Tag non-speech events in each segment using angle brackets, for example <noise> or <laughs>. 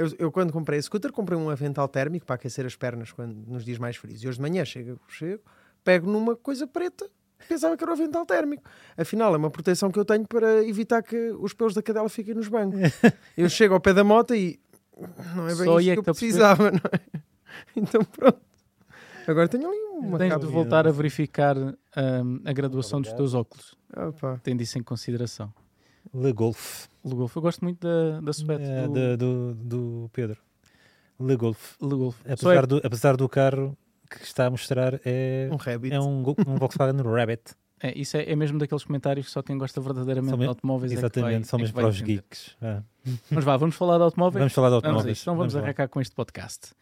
Eu, eu, quando comprei a scooter, comprei um avental térmico para aquecer as pernas quando, nos dias mais frios. E hoje de manhã chego, chego, pego numa coisa preta, pensava que era o avental térmico. Afinal, é uma proteção que eu tenho para evitar que os pelos da cadela fiquem nos bancos. <laughs> eu chego ao pé da moto e não é bem Só isso é que, eu precisava, <laughs> não é? Então pronto. Agora tenho ali uma Tens de voltar a verificar um, a graduação dos teus óculos. Opa. Tendo isso em consideração. Le Golf. Le Golf. Eu gosto muito da, da suéte. É, do... do, do Pedro. Le Golf. Le Golf. Apesar, é... do, apesar do carro que está a mostrar é um, Rabbit. é um, um Volkswagen Rabbit. É, isso é, é, mesmo daqueles comentários que só quem gosta verdadeiramente de automóveis Exatamente, é que vai, são mesmo para os geeks. É. Mas vá, vamos falar de automóveis? Vamos falar de automóveis. Vamos então vamos, vamos arrancar com este podcast.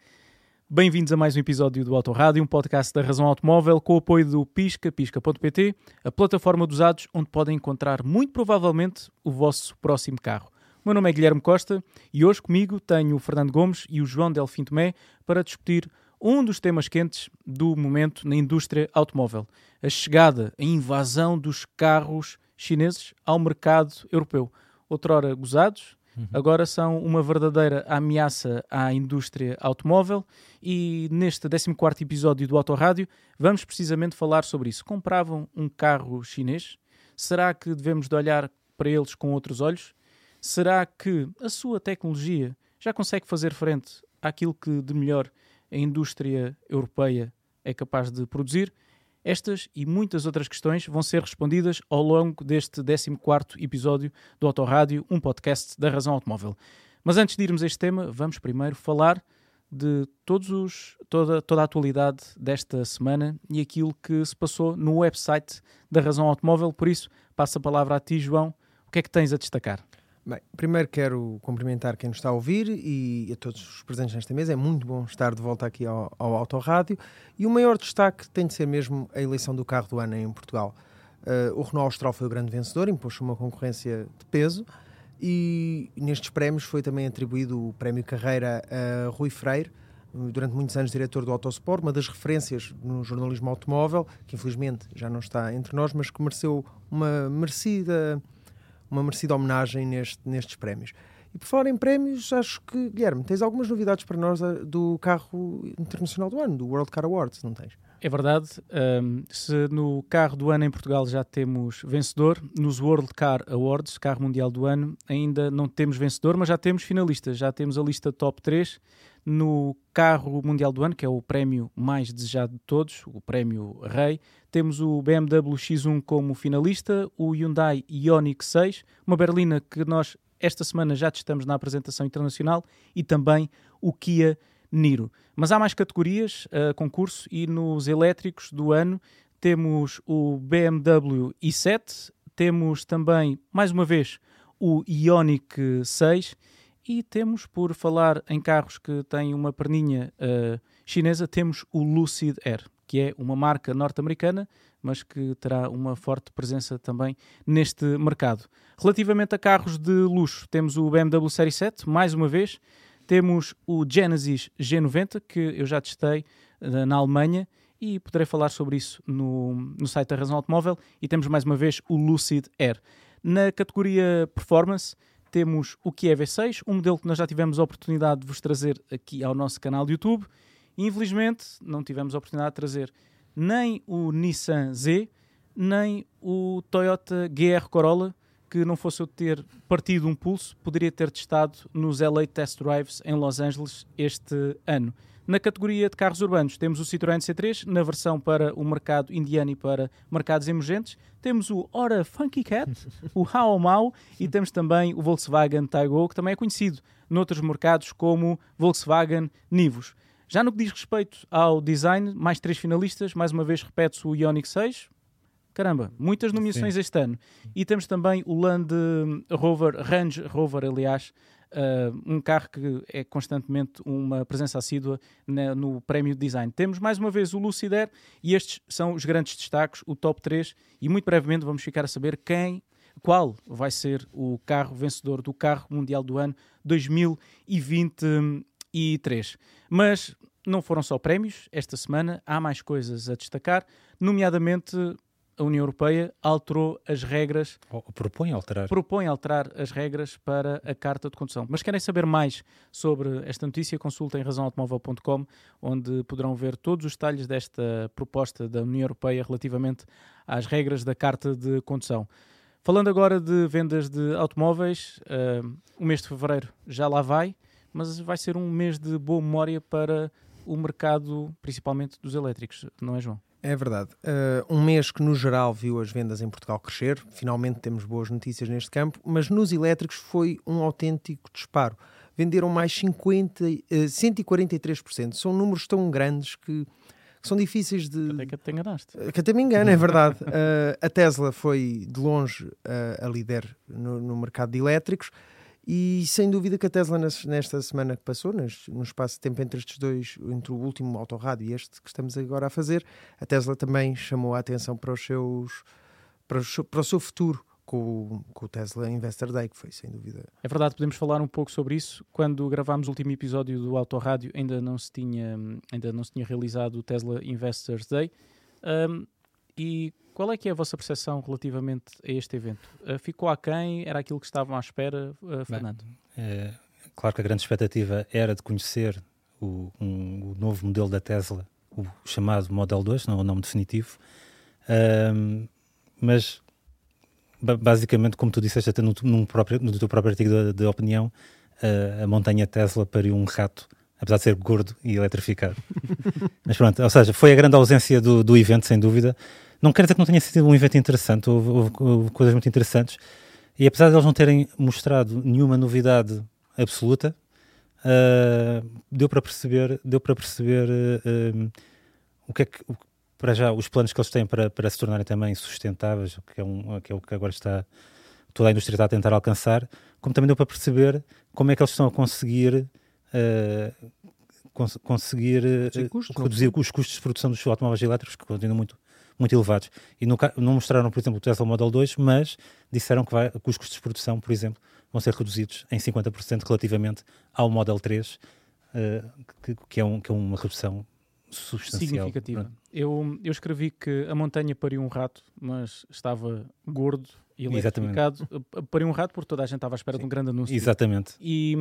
Bem-vindos a mais um episódio do Autorádio, um podcast da Razão Automóvel com o apoio do Pisca, pisca.pt, a plataforma dos usados onde podem encontrar muito provavelmente o vosso próximo carro. O meu nome é Guilherme Costa e hoje comigo tenho o Fernando Gomes e o João Delfim Tomé para discutir um dos temas quentes do momento na indústria automóvel: a chegada, a invasão dos carros chineses ao mercado europeu. Outrora gozados, Uhum. Agora são uma verdadeira ameaça à indústria automóvel e neste 14 episódio do Autorádio vamos precisamente falar sobre isso. Compravam um carro chinês? Será que devemos de olhar para eles com outros olhos? Será que a sua tecnologia já consegue fazer frente àquilo que de melhor a indústria europeia é capaz de produzir? Estas e muitas outras questões vão ser respondidas ao longo deste 14 episódio do Autorádio, um podcast da Razão Automóvel. Mas antes de irmos a este tema, vamos primeiro falar de todos os, toda, toda a atualidade desta semana e aquilo que se passou no website da Razão Automóvel. Por isso, passo a palavra a ti, João. O que é que tens a destacar? Bem, primeiro quero cumprimentar quem nos está a ouvir e a todos os presentes nesta mesa. É muito bom estar de volta aqui ao, ao Autorádio. E o maior destaque tem de ser mesmo a eleição do carro do ano em Portugal. Uh, o Renault Austral foi o grande vencedor, impôs uma concorrência de peso. E nestes prémios foi também atribuído o Prémio Carreira a Rui Freire, durante muitos anos diretor do Autosport, uma das referências no jornalismo automóvel, que infelizmente já não está entre nós, mas que mereceu uma merecida uma merecida homenagem neste, nestes prémios. E por falar em prémios, acho que, Guilherme, tens algumas novidades para nós eh, do carro internacional do ano, do World Car Awards, não tens? É verdade. Um, se no carro do ano em Portugal já temos vencedor, nos World Car Awards, carro mundial do ano, ainda não temos vencedor, mas já temos finalistas. Já temos a lista top 3 no carro mundial do ano, que é o prémio mais desejado de todos, o prémio Rei. Temos o BMW X1 como finalista, o Hyundai Ioniq 6, uma berlina que nós esta semana já testamos na apresentação internacional e também o Kia Niro. Mas há mais categorias uh, concurso e nos elétricos do ano temos o BMW i7, temos também, mais uma vez, o Ioniq 6 e temos, por falar em carros que têm uma perninha uh, chinesa, temos o Lucid Air, que é uma marca norte-americana, mas que terá uma forte presença também neste mercado. Relativamente a carros de luxo, temos o BMW Série 7, mais uma vez, temos o Genesis G90, que eu já testei uh, na Alemanha e poderei falar sobre isso no, no site da Razão Automóvel. E temos mais uma vez o Lucid Air. Na categoria Performance, temos o Kia V6, um modelo que nós já tivemos a oportunidade de vos trazer aqui ao nosso canal de YouTube. Infelizmente, não tivemos a oportunidade de trazer nem o Nissan Z, nem o Toyota GR Corolla, que não fosse eu ter partido um pulso, poderia ter testado nos LA Test Drives em Los Angeles este ano. Na categoria de carros urbanos, temos o Citroën C3, na versão para o mercado indiano e para mercados emergentes. Temos o Ora Funky Cat, <laughs> o Hao Mao e temos também o Volkswagen Taigo, que também é conhecido noutros mercados como Volkswagen Nivus. Já no que diz respeito ao design, mais três finalistas, mais uma vez repete-se o Ioniq 6, Caramba, muitas nomeações Sim. este ano. E temos também o Land Rover, Range Rover, aliás, uh, um carro que é constantemente uma presença assídua na, no prémio de design. Temos mais uma vez o Lucider e estes são os grandes destaques, o top 3, e muito brevemente vamos ficar a saber quem, qual vai ser o carro vencedor do carro mundial do ano 2023. Mas não foram só prémios esta semana, há mais coisas a destacar, nomeadamente a União Europeia alterou as regras, Ou propõe alterar. propõe alterar as regras para a carta de condução. Mas querem saber mais sobre esta notícia? Consultem razãoautomóvel.com, onde poderão ver todos os detalhes desta proposta da União Europeia relativamente às regras da carta de condução. Falando agora de vendas de automóveis, eh, o mês de fevereiro já lá vai, mas vai ser um mês de boa memória para o mercado, principalmente dos elétricos, não é, João? É verdade. Uh, um mês que, no geral, viu as vendas em Portugal crescer. Finalmente temos boas notícias neste campo, mas nos elétricos foi um autêntico disparo. Venderam mais 50, uh, 143%. São números tão grandes que, que são difíceis de. Até que te enganaste. Que até me engano, é verdade. Uh, <laughs> a Tesla foi, de longe, uh, a líder no, no mercado de elétricos. E sem dúvida que a Tesla, nesta semana que passou, no espaço de tempo entre estes dois, entre o último autorrádio e este que estamos agora a fazer, a Tesla também chamou a atenção para os seus para o, para o seu futuro com, com, o Tesla Investor Day, que foi sem dúvida. É verdade, podemos falar um pouco sobre isso. Quando gravámos o último episódio do Autorádio, ainda não se tinha, ainda não se tinha realizado o Tesla Investors Day. Um, e qual é que é a vossa percepção relativamente a este evento? Uh, ficou aquém? Era aquilo que estavam à espera, uh, Fernando? Bem, é, claro que a grande expectativa era de conhecer o, um, o novo modelo da Tesla, o chamado Model 2, não é o nome definitivo, um, mas basicamente, como tu disseste até no, próprio, no teu próprio artigo de, de opinião, uh, a montanha Tesla pariu um rato apesar de ser gordo e eletrificado. <laughs> Mas pronto, ou seja, foi a grande ausência do, do evento, sem dúvida. Não quero dizer que não tenha sido um evento interessante, houve, houve, houve, coisas muito interessantes. E apesar de eles não terem mostrado nenhuma novidade absoluta, uh, deu para perceber, deu para perceber uh, o que é que, o, para já, os planos que eles têm para, para se tornarem também sustentáveis, que é, um, que é o que agora está toda a indústria está a tentar alcançar, como também deu para perceber como é que eles estão a conseguir uh, cons conseguir custos, reduzir os custos de produção dos automóveis elétricos, que continuam muito, muito elevados. E no, não mostraram, por exemplo, o Tesla Model 2, mas disseram que, vai, que os custos de produção, por exemplo, vão ser reduzidos em 50% relativamente ao Model 3, uh, que, que, é um, que é uma redução substancial. Significativa. Eu, eu escrevi que a montanha pariu um rato, mas estava gordo e eletrificado. Exatamente. Pariu um rato porque toda a gente estava à espera Sim. de um grande anúncio. Exatamente. E,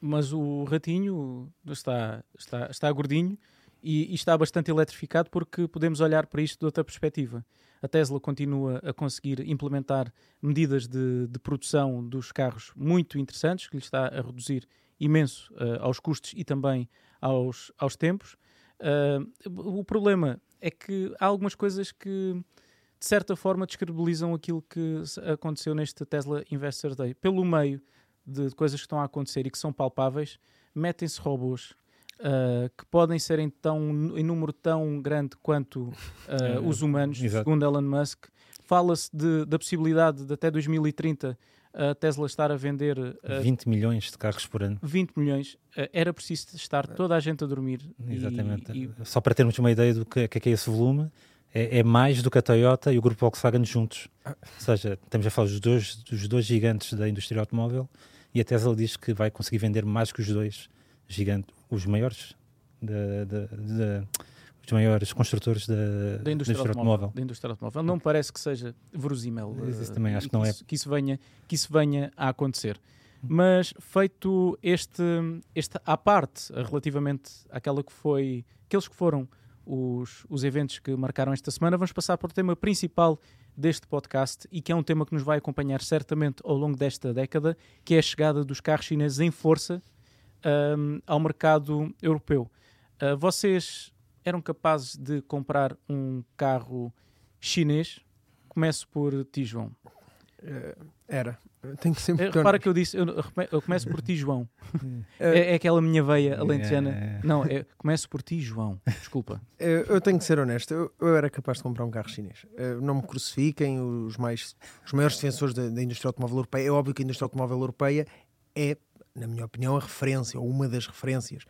mas o ratinho está, está, está gordinho e, e, está bastante eletrificado porque podemos olhar para isto de outra perspectiva. A Tesla continua a conseguir implementar medidas de, de produção dos carros muito interessantes, que lhe está a reduzir imenso uh, aos custos e também aos, aos tempos. Uh, o problema é que há algumas coisas que, de certa forma, descredibilizam aquilo que aconteceu neste Tesla Investor Day. Pelo meio, de coisas que estão a acontecer e que são palpáveis, metem-se robôs uh, que podem ser em, tão, em número tão grande quanto uh, <laughs> os humanos, Exato. segundo Elon Musk. Fala-se da possibilidade de até 2030 a Tesla estar a vender uh, 20 milhões de carros por ano. 20 milhões. Era preciso estar toda a gente a dormir. Exatamente. E, e... Só para termos uma ideia do que, que é esse volume, é, é, mais do que a Toyota e o grupo Volkswagen juntos. Ou seja, estamos a falar dos dois, dos dois gigantes da indústria automóvel e a Tesla diz que vai conseguir vender mais que os dois gigantes, os maiores da, da, da os maiores construtores da, da indústria, da automóvel. Da indústria automóvel. Não parece que seja verosímil. Isso também acho que não é. Isso, que, isso venha, que isso venha a acontecer. Mas feito este, este à parte, relativamente àquela que foi, aqueles que foram os, os eventos que marcaram esta semana, vamos passar para o tema principal deste podcast e que é um tema que nos vai acompanhar certamente ao longo desta década, que é a chegada dos carros chineses em força um, ao mercado europeu. Uh, vocês eram capazes de comprar um carro chinês? Começo por ti, João. Uh, era. Tenho que sempre. Uh, repara que eu disse, eu, eu começo por ti, João. <laughs> é, é, aquela minha veia alentejana. É. Não, é, começo por ti, João. Desculpa. Eu, eu tenho que ser honesto. Eu, eu, era capaz de comprar um carro chinês. não me crucifiquem. Os, mais, os maiores defensores da, da indústria automóvel europeia. É óbvio que a indústria automóvel europeia é, na minha opinião, a referência, ou uma das referências.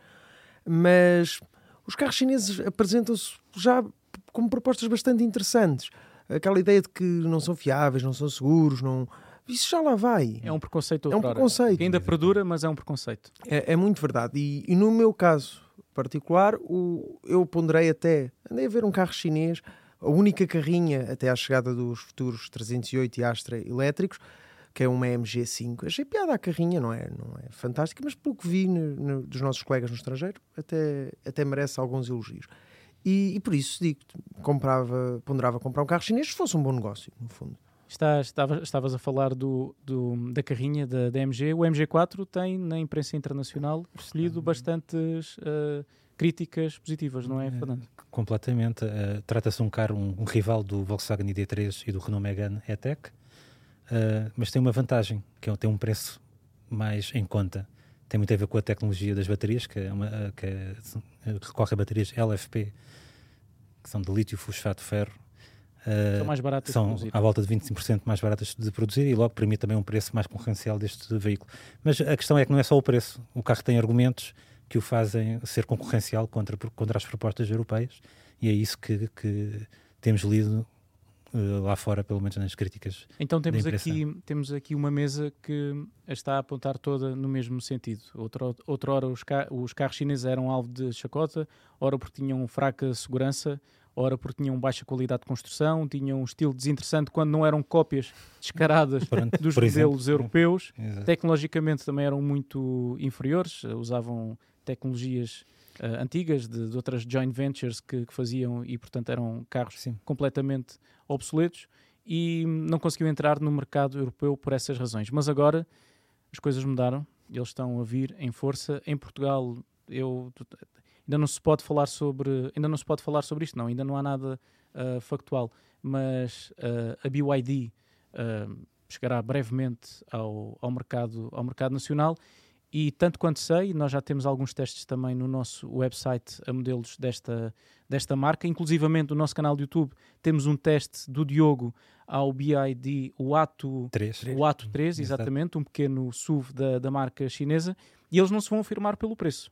Mas os carros chineses apresentam-se já como propostas bastante interessantes aquela ideia de que não são fiáveis, não são seguros, não. Isso já lá vai. É um preconceito. É um preconceito. Que ainda perdura, mas é um preconceito. É, é muito verdade. E, e, no meu caso particular, o, eu ponderei até. Andei a ver um carro chinês. a única carrinha até à chegada dos futuros 308 e Astra elétricos, que é uma MG5. Achei piada a carrinha, não é, não é fantástica, mas pelo que vi no, no, dos nossos colegas no estrangeiro, até, até merece alguns elogios. E, e por isso digo comprava, ponderava comprar um carro chinês se fosse um bom negócio, no fundo. Estás, estavas, estavas a falar do, do, da carrinha da, da, MG. O MG4 tem na imprensa internacional recebido bastantes uh, críticas positivas, não é, Fernando? completamente. Uh, Trata-se de um carro, um, um, rival do Volkswagen ID3 e do Renault Megane E-Tech, uh, mas tem uma vantagem, que é, tem um preço mais em conta. Tem muito a ver com a tecnologia das baterias, que, é uma, que é, recorre a baterias LFP, que são de lítio fosfato ferro. Uh, são mais baratas são à volta de 25% mais baratas de produzir e logo permite também um preço mais concorrencial deste veículo. Mas a questão é que não é só o preço. O carro tem argumentos que o fazem ser concorrencial contra, contra as propostas europeias e é isso que, que temos lido lá fora, pelo menos nas críticas. Então temos aqui, temos aqui uma mesa que está a apontar toda no mesmo sentido. Outra, outra hora os, ca os carros chineses eram alvo de chacota, ora porque tinham fraca segurança, ora porque tinham baixa qualidade de construção, tinham um estilo desinteressante quando não eram cópias descaradas Pronto, <laughs> dos modelos exemplo. europeus. Exato. Tecnologicamente também eram muito inferiores, usavam tecnologias uh, antigas de, de, outras joint ventures que, que, faziam e, portanto, eram carros Sim. completamente obsoletos e não conseguiu entrar no mercado europeu por essas razões. Mas agora as coisas mudaram, eles estão a vir em força. Em Portugal, eu ainda não se pode falar sobre ainda não se pode falar sobre isto, não, ainda não há nada uh, factual, mas uh, a BYD chegará brevemente ao, ao mercado ao mercado nacional e tanto quanto sei, nós já temos alguns testes também no nosso website a modelos desta, desta marca. Inclusivamente no nosso canal de YouTube temos um teste do Diogo ao BID, o Ato 3, o Ato 3 exatamente, um pequeno SUV da, da marca chinesa, e eles não se vão afirmar pelo preço.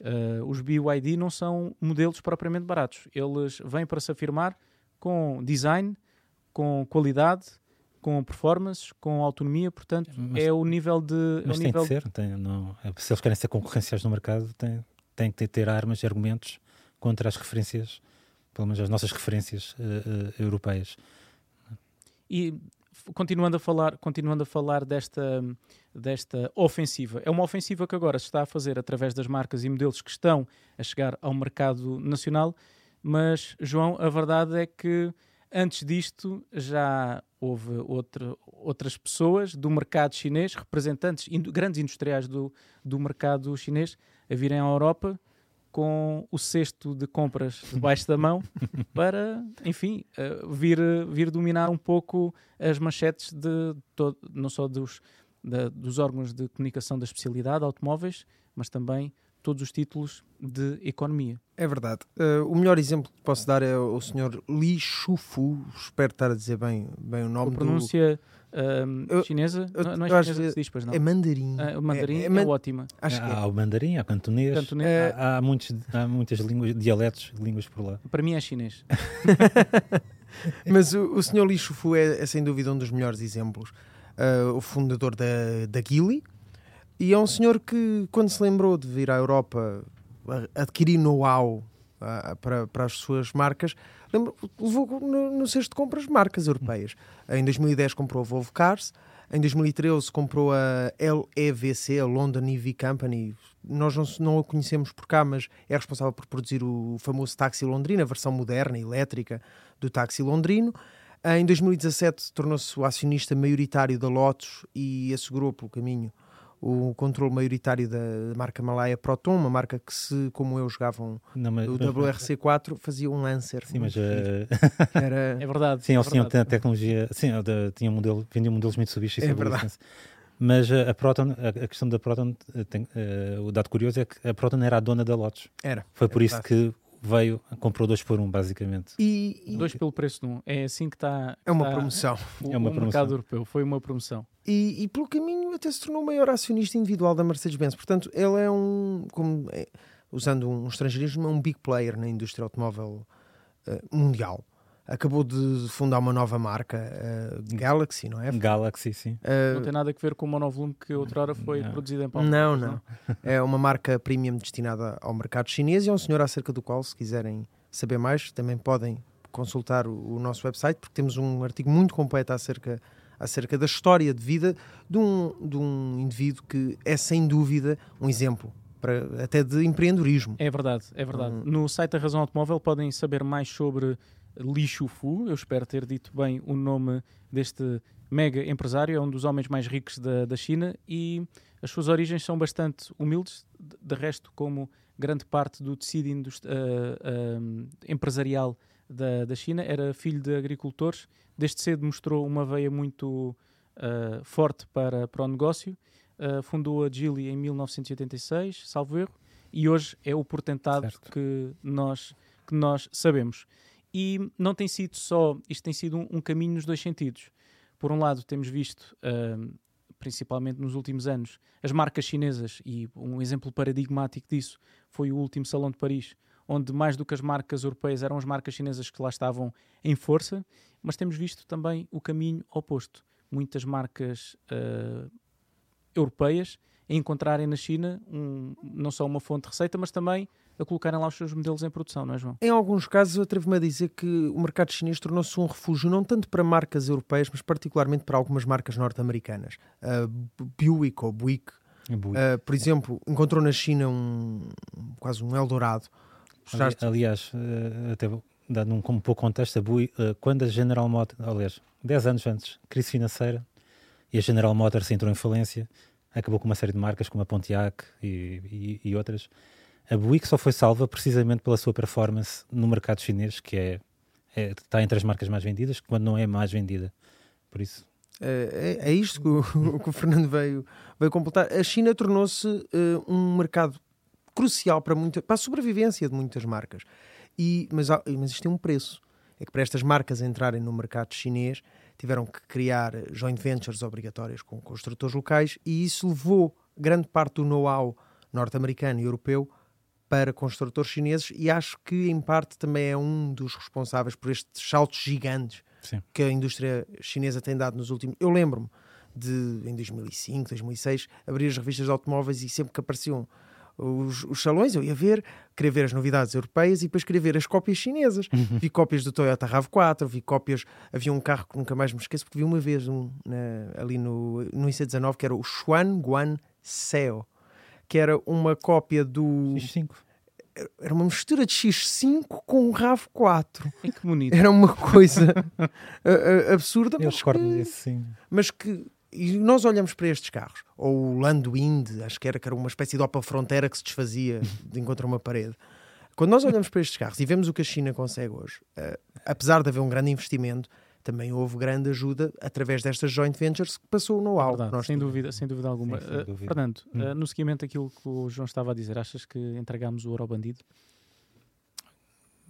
Uh, os BYD não são modelos propriamente baratos. Eles vêm para se afirmar com design, com qualidade, com performance, com autonomia, portanto, mas, é o nível de. Mas é tem nível de ser, tem, não, se eles querem ser concorrenciais no mercado, tem, tem que ter armas e argumentos contra as referências, pelo menos as nossas referências uh, uh, europeias. E continuando a falar, continuando a falar desta, desta ofensiva, é uma ofensiva que agora se está a fazer através das marcas e modelos que estão a chegar ao mercado nacional, mas, João, a verdade é que Antes disto, já houve outra, outras pessoas do mercado chinês, representantes, grandes industriais do, do mercado chinês, a virem à Europa com o cesto de compras <laughs> debaixo da mão para, enfim, uh, vir, vir dominar um pouco as manchetes de todo, não só dos, da, dos órgãos de comunicação da especialidade automóveis, mas também todos os títulos de economia. É verdade. Uh, o melhor exemplo que posso dar é o Sr. Li Shufu, espero estar a dizer bem, bem o nome. A pronúncia do... uh, chinesa? Eu, não, não é chinesa que se diz, pois não? É mandarim. Uh, o mandarim é, é, é ótima. Acho há, há o mandarim, há cantonês, cantonês. É... Há, há, muitos, há muitas línguas, dialetos, línguas por lá. Para mim é chinês. <laughs> Mas o, o Sr. Li Shufu é, é, sem dúvida um dos melhores exemplos. Uh, o fundador da, da Geely, e é um senhor que, quando se lembrou de vir à Europa adquirir know-how para, para as suas marcas, levou no, no cesto de compras marcas europeias. Em 2010 comprou a Volvo Cars, em 2013 comprou a LEVC, a London EV Company. Nós não, não a conhecemos por cá, mas é responsável por produzir o famoso táxi londrino, a versão moderna, elétrica do táxi londrino. Em 2017 tornou-se o acionista maioritário da Lotus e assegurou pelo caminho o controle maioritário da marca Malaya Proton, uma marca que se, como eu, jogavam Não, mas, o WRC4, fazia um Lancer. Sim, mas... Uh... <laughs> Era... É verdade. Sim, é eles tinham tecnologia... Sim, tinha modelo, vendiam modelos Mitsubishi. É verdade. Mas a, Proton, a, questão da Proton, eh, tem, uh, o dado curioso é que a Proton era a dona da Lotus. Era. Foi por isso que veio, comprou dois por um, basicamente. E, e... Dois pelo preço de um. É assim que está. É uma promoção. O, é uma o promoção. mercado europeu. Foi uma promoção. E, e, pelo caminho até se tornou o maior acionista individual da Mercedes-Benz. Portanto, ele é um, como, é, usando um estrangeirismo, é um big player na indústria automóvel uh, mundial acabou de fundar uma nova marca, uh, Galaxy, não é? Galaxy, sim. Uh, não tem nada a ver com o monovolume que outrora foi não. produzido em Paulo. Não, não. é uma marca premium destinada ao mercado chinês e é um senhor acerca do qual, se quiserem saber mais, também podem consultar o, o nosso website, porque temos um artigo muito completo acerca acerca da história de vida de um, de um indivíduo que é sem dúvida um exemplo para, até de empreendedorismo. É verdade, é verdade. Hum. No site da Razão Automóvel podem saber mais sobre Li Shufu, eu espero ter dito bem o nome deste mega empresário, é um dos homens mais ricos da, da China e as suas origens são bastante humildes, de resto, como grande parte do tecido uh, uh, empresarial da, da China, era filho de agricultores, desde cedo mostrou uma veia muito uh, forte para, para o negócio, fundou a Geely em 1986, salvo erro, e hoje é o portentado que nós, que nós sabemos. E não tem sido só, isto tem sido um, um caminho nos dois sentidos. Por um lado, temos visto principalmente nos últimos anos, as marcas chinesas, e um exemplo paradigmático disso foi o último Salão de Paris, onde mais do que as marcas europeias eram as marcas chinesas que lá estavam em força, mas temos visto também o caminho oposto. Muitas marcas uh, europeias a encontrarem na China um, não só uma fonte de receita, mas também a colocarem lá os seus modelos em produção, não é, João? Em alguns casos, eu atrevo-me a dizer que o mercado chinês tornou-se um refúgio não tanto para marcas europeias, mas particularmente para algumas marcas norte-americanas. Uh, Buick ou Buick, uh, por exemplo, encontrou na China um quase um Eldorado. Ali, aliás, uh, até dando um, um pouco contexto, a Buick, quando a General Motors, aliás, 10 anos antes, crise financeira, e a General Motors entrou em falência, acabou com uma série de marcas como a Pontiac e, e, e outras a Buick só foi salva precisamente pela sua performance no mercado chinês, que é, é está entre as marcas mais vendidas, quando não é mais vendida. Por isso. É, é, é isto que o, <laughs> que o, Fernando veio, veio completar. A China tornou-se uh, um mercado crucial para, muita, para a sobrevivência de muitas marcas. E, mas, mas isto tem um preço. É que para estas marcas entrarem no mercado chinês tiveram que criar joint ventures obrigatórias com construtores locais e isso levou grande parte do know-how norte-americano e europeu para construtores chineses e acho que em parte também é um dos responsáveis por estes saltos gigantes Sim. que a indústria chinesa tem dado nos últimos. Eu lembro-me de em 2005, 2006 abrir as revistas de automóveis e sempre que apareciam os, os, salões, eu ia ver, queria ver as novidades europeias e depois queria ver as cópias chinesas. Uhum. Vi cópias do Toyota RAV4, vi cópias. Havia um carro que nunca mais me esqueço, porque vi uma vez um, na, ali no, no IC19 que era o Xuan Guan Seo que era uma cópia do. X5. Era uma mistura de X5 com um RAV4. É que bonito. Era uma coisa <laughs> absurda. Eu recordo disso, sim. Mas que. E nós olhamos para estes carros, ou o Landwind, acho que era, que era uma espécie de Opel Frontera que se desfazia de encontrar uma parede. Quando nós olhamos para estes carros e vemos o que a China consegue hoje, uh, apesar de haver um grande investimento, também houve grande ajuda através destas joint ventures que passou o know-how. É sem dúvida, sem dúvida alguma. Sim, sem eh, dúvida. Uh, Fernando, hum. uh, no seguimento daquilo que o João estava a dizer, achas que entregámos o ouro ao bandido?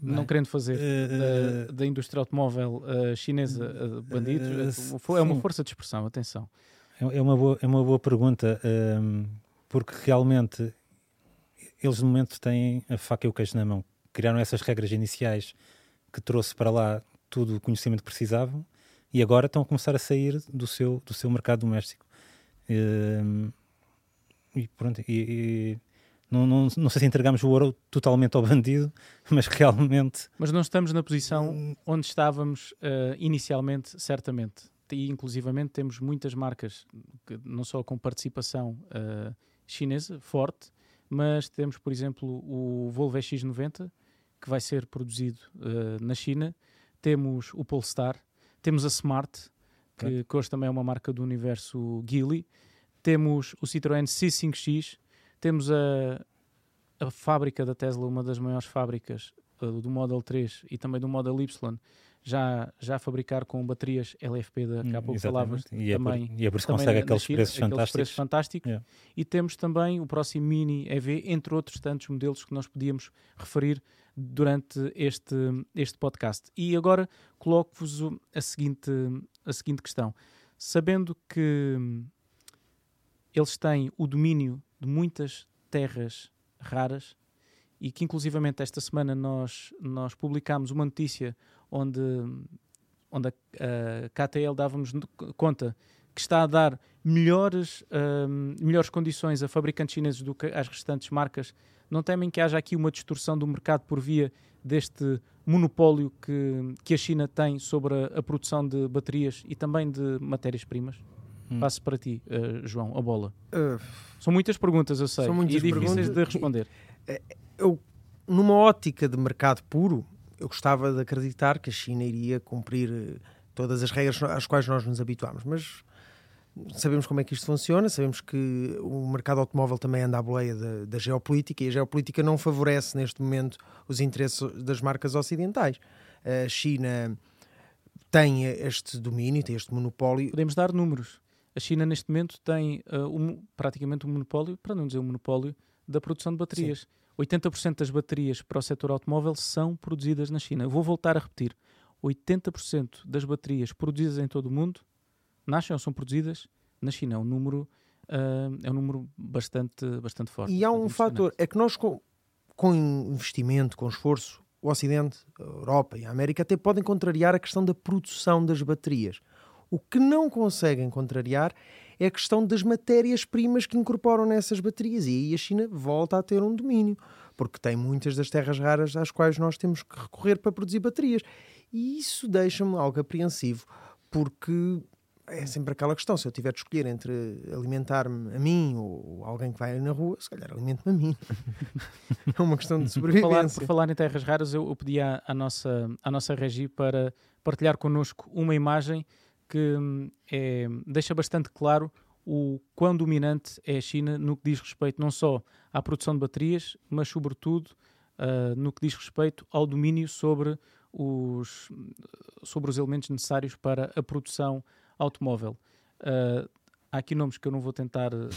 Bem, não querendo fazer uh, da, da, indústria automóvel chinesa bandidos, é uma força de expressão, atenção. É, é uma boa, é uma boa pergunta, um, ehm, porque realmente eles no momento têm a faca e o queijo na mão. Criaram essas regras iniciais que trouxe para lá tudo o conhecimento que precisavam e agora estão a começar a sair do seu, do seu mercado doméstico. Ehm, e pronto, e, e não, não, não, sei se entregamos o ouro totalmente ao bandido, <laughs> mas realmente. Mas não estamos na posição onde estávamos uh, inicialmente, certamente. E inclusivamente temos muitas marcas, que, não só com participação uh, chinesa forte, mas temos, por exemplo, o Volvo X90, que vai ser produzido uh, na China temos o Polestar, temos a Smart, que, que, hoje também é uma marca do universo Geely, temos o Citroën C5X, temos a, a fábrica da Tesla, uma das maiores fábricas uh, do Model 3 e também do Model Y, já, já a fabricar com baterias LFP, da que há pouco falavas e é também. Por, e é por isso que consegue aqueles, China, preços aqueles fantásticos. preços fantásticos. Yeah. E temos também o próximo Mini EV, entre outros tantos modelos que nós podíamos referir durante este, este podcast. E agora coloco-vos a seguinte, a seguinte questão. Sabendo que eles têm o domínio de muitas terras raras e que inclusivamente esta semana nós, nós publicámos uma notícia onde, onde a, a KTL dava-nos conta que está a dar melhores, um, melhores condições a fabricantes chineses do que às restantes marcas não temem que haja aqui uma distorção do mercado por via deste monopólio que, que a China tem sobre a, a produção de baterias e também de matérias-primas? Hum. Passo para ti, uh, João, a bola. Uh, são muitas perguntas, eu sei, são muitas e difíceis de responder. Eh, eu, numa ótica de mercado puro, eu gostava de acreditar que a China iria cumprir todas as regras às quais nós nos habituamos, mas sabemos como é que isto funciona, sabemos que o mercado automóvel também anda à boleia da, da, geopolítica e a geopolítica não favorece neste momento os interesses das marcas ocidentais. A China tem este domínio, tem este monopólio. Podemos dar números. A China neste momento tem uh, um, praticamente um monopólio, para não dizer um monopólio, da produção de baterias. Sim. 80% das baterias para o setor automóvel são produzidas na China. Eu vou voltar a repetir. 80% das baterias produzidas em todo o mundo nascem ou são produzidas na China. É um número, uh, é um número bastante, bastante forte. E há um fator, é que nós com, com investimento, com esforço, o Ocidente, a Europa e a América até podem contrariar a questão da produção das baterias. O que não conseguem contrariar é a questão das matérias-primas que incorporam nessas baterias. E aí a China volta a ter um domínio, porque tem muitas das terras raras às quais nós temos que recorrer para produzir baterias. E isso deixa-me algo apreensivo, porque é sempre aquela questão: se eu tiver de escolher entre alimentar-me a mim ou alguém que vai na rua, se calhar alimento-me a mim. <laughs> é uma questão de sobrevivência. Por falar, por falar em terras raras, eu, eu pedi à, à, nossa, à nossa regi para partilhar connosco uma imagem que hum, é, deixa bastante claro o quão dominante é a China no que diz respeito não só à produção de baterias, mas sobretudo uh, no que diz respeito ao domínio sobre os, sobre os elementos necessários para a produção automóvel. Uh, há aqui nomes que eu não vou tentar uh,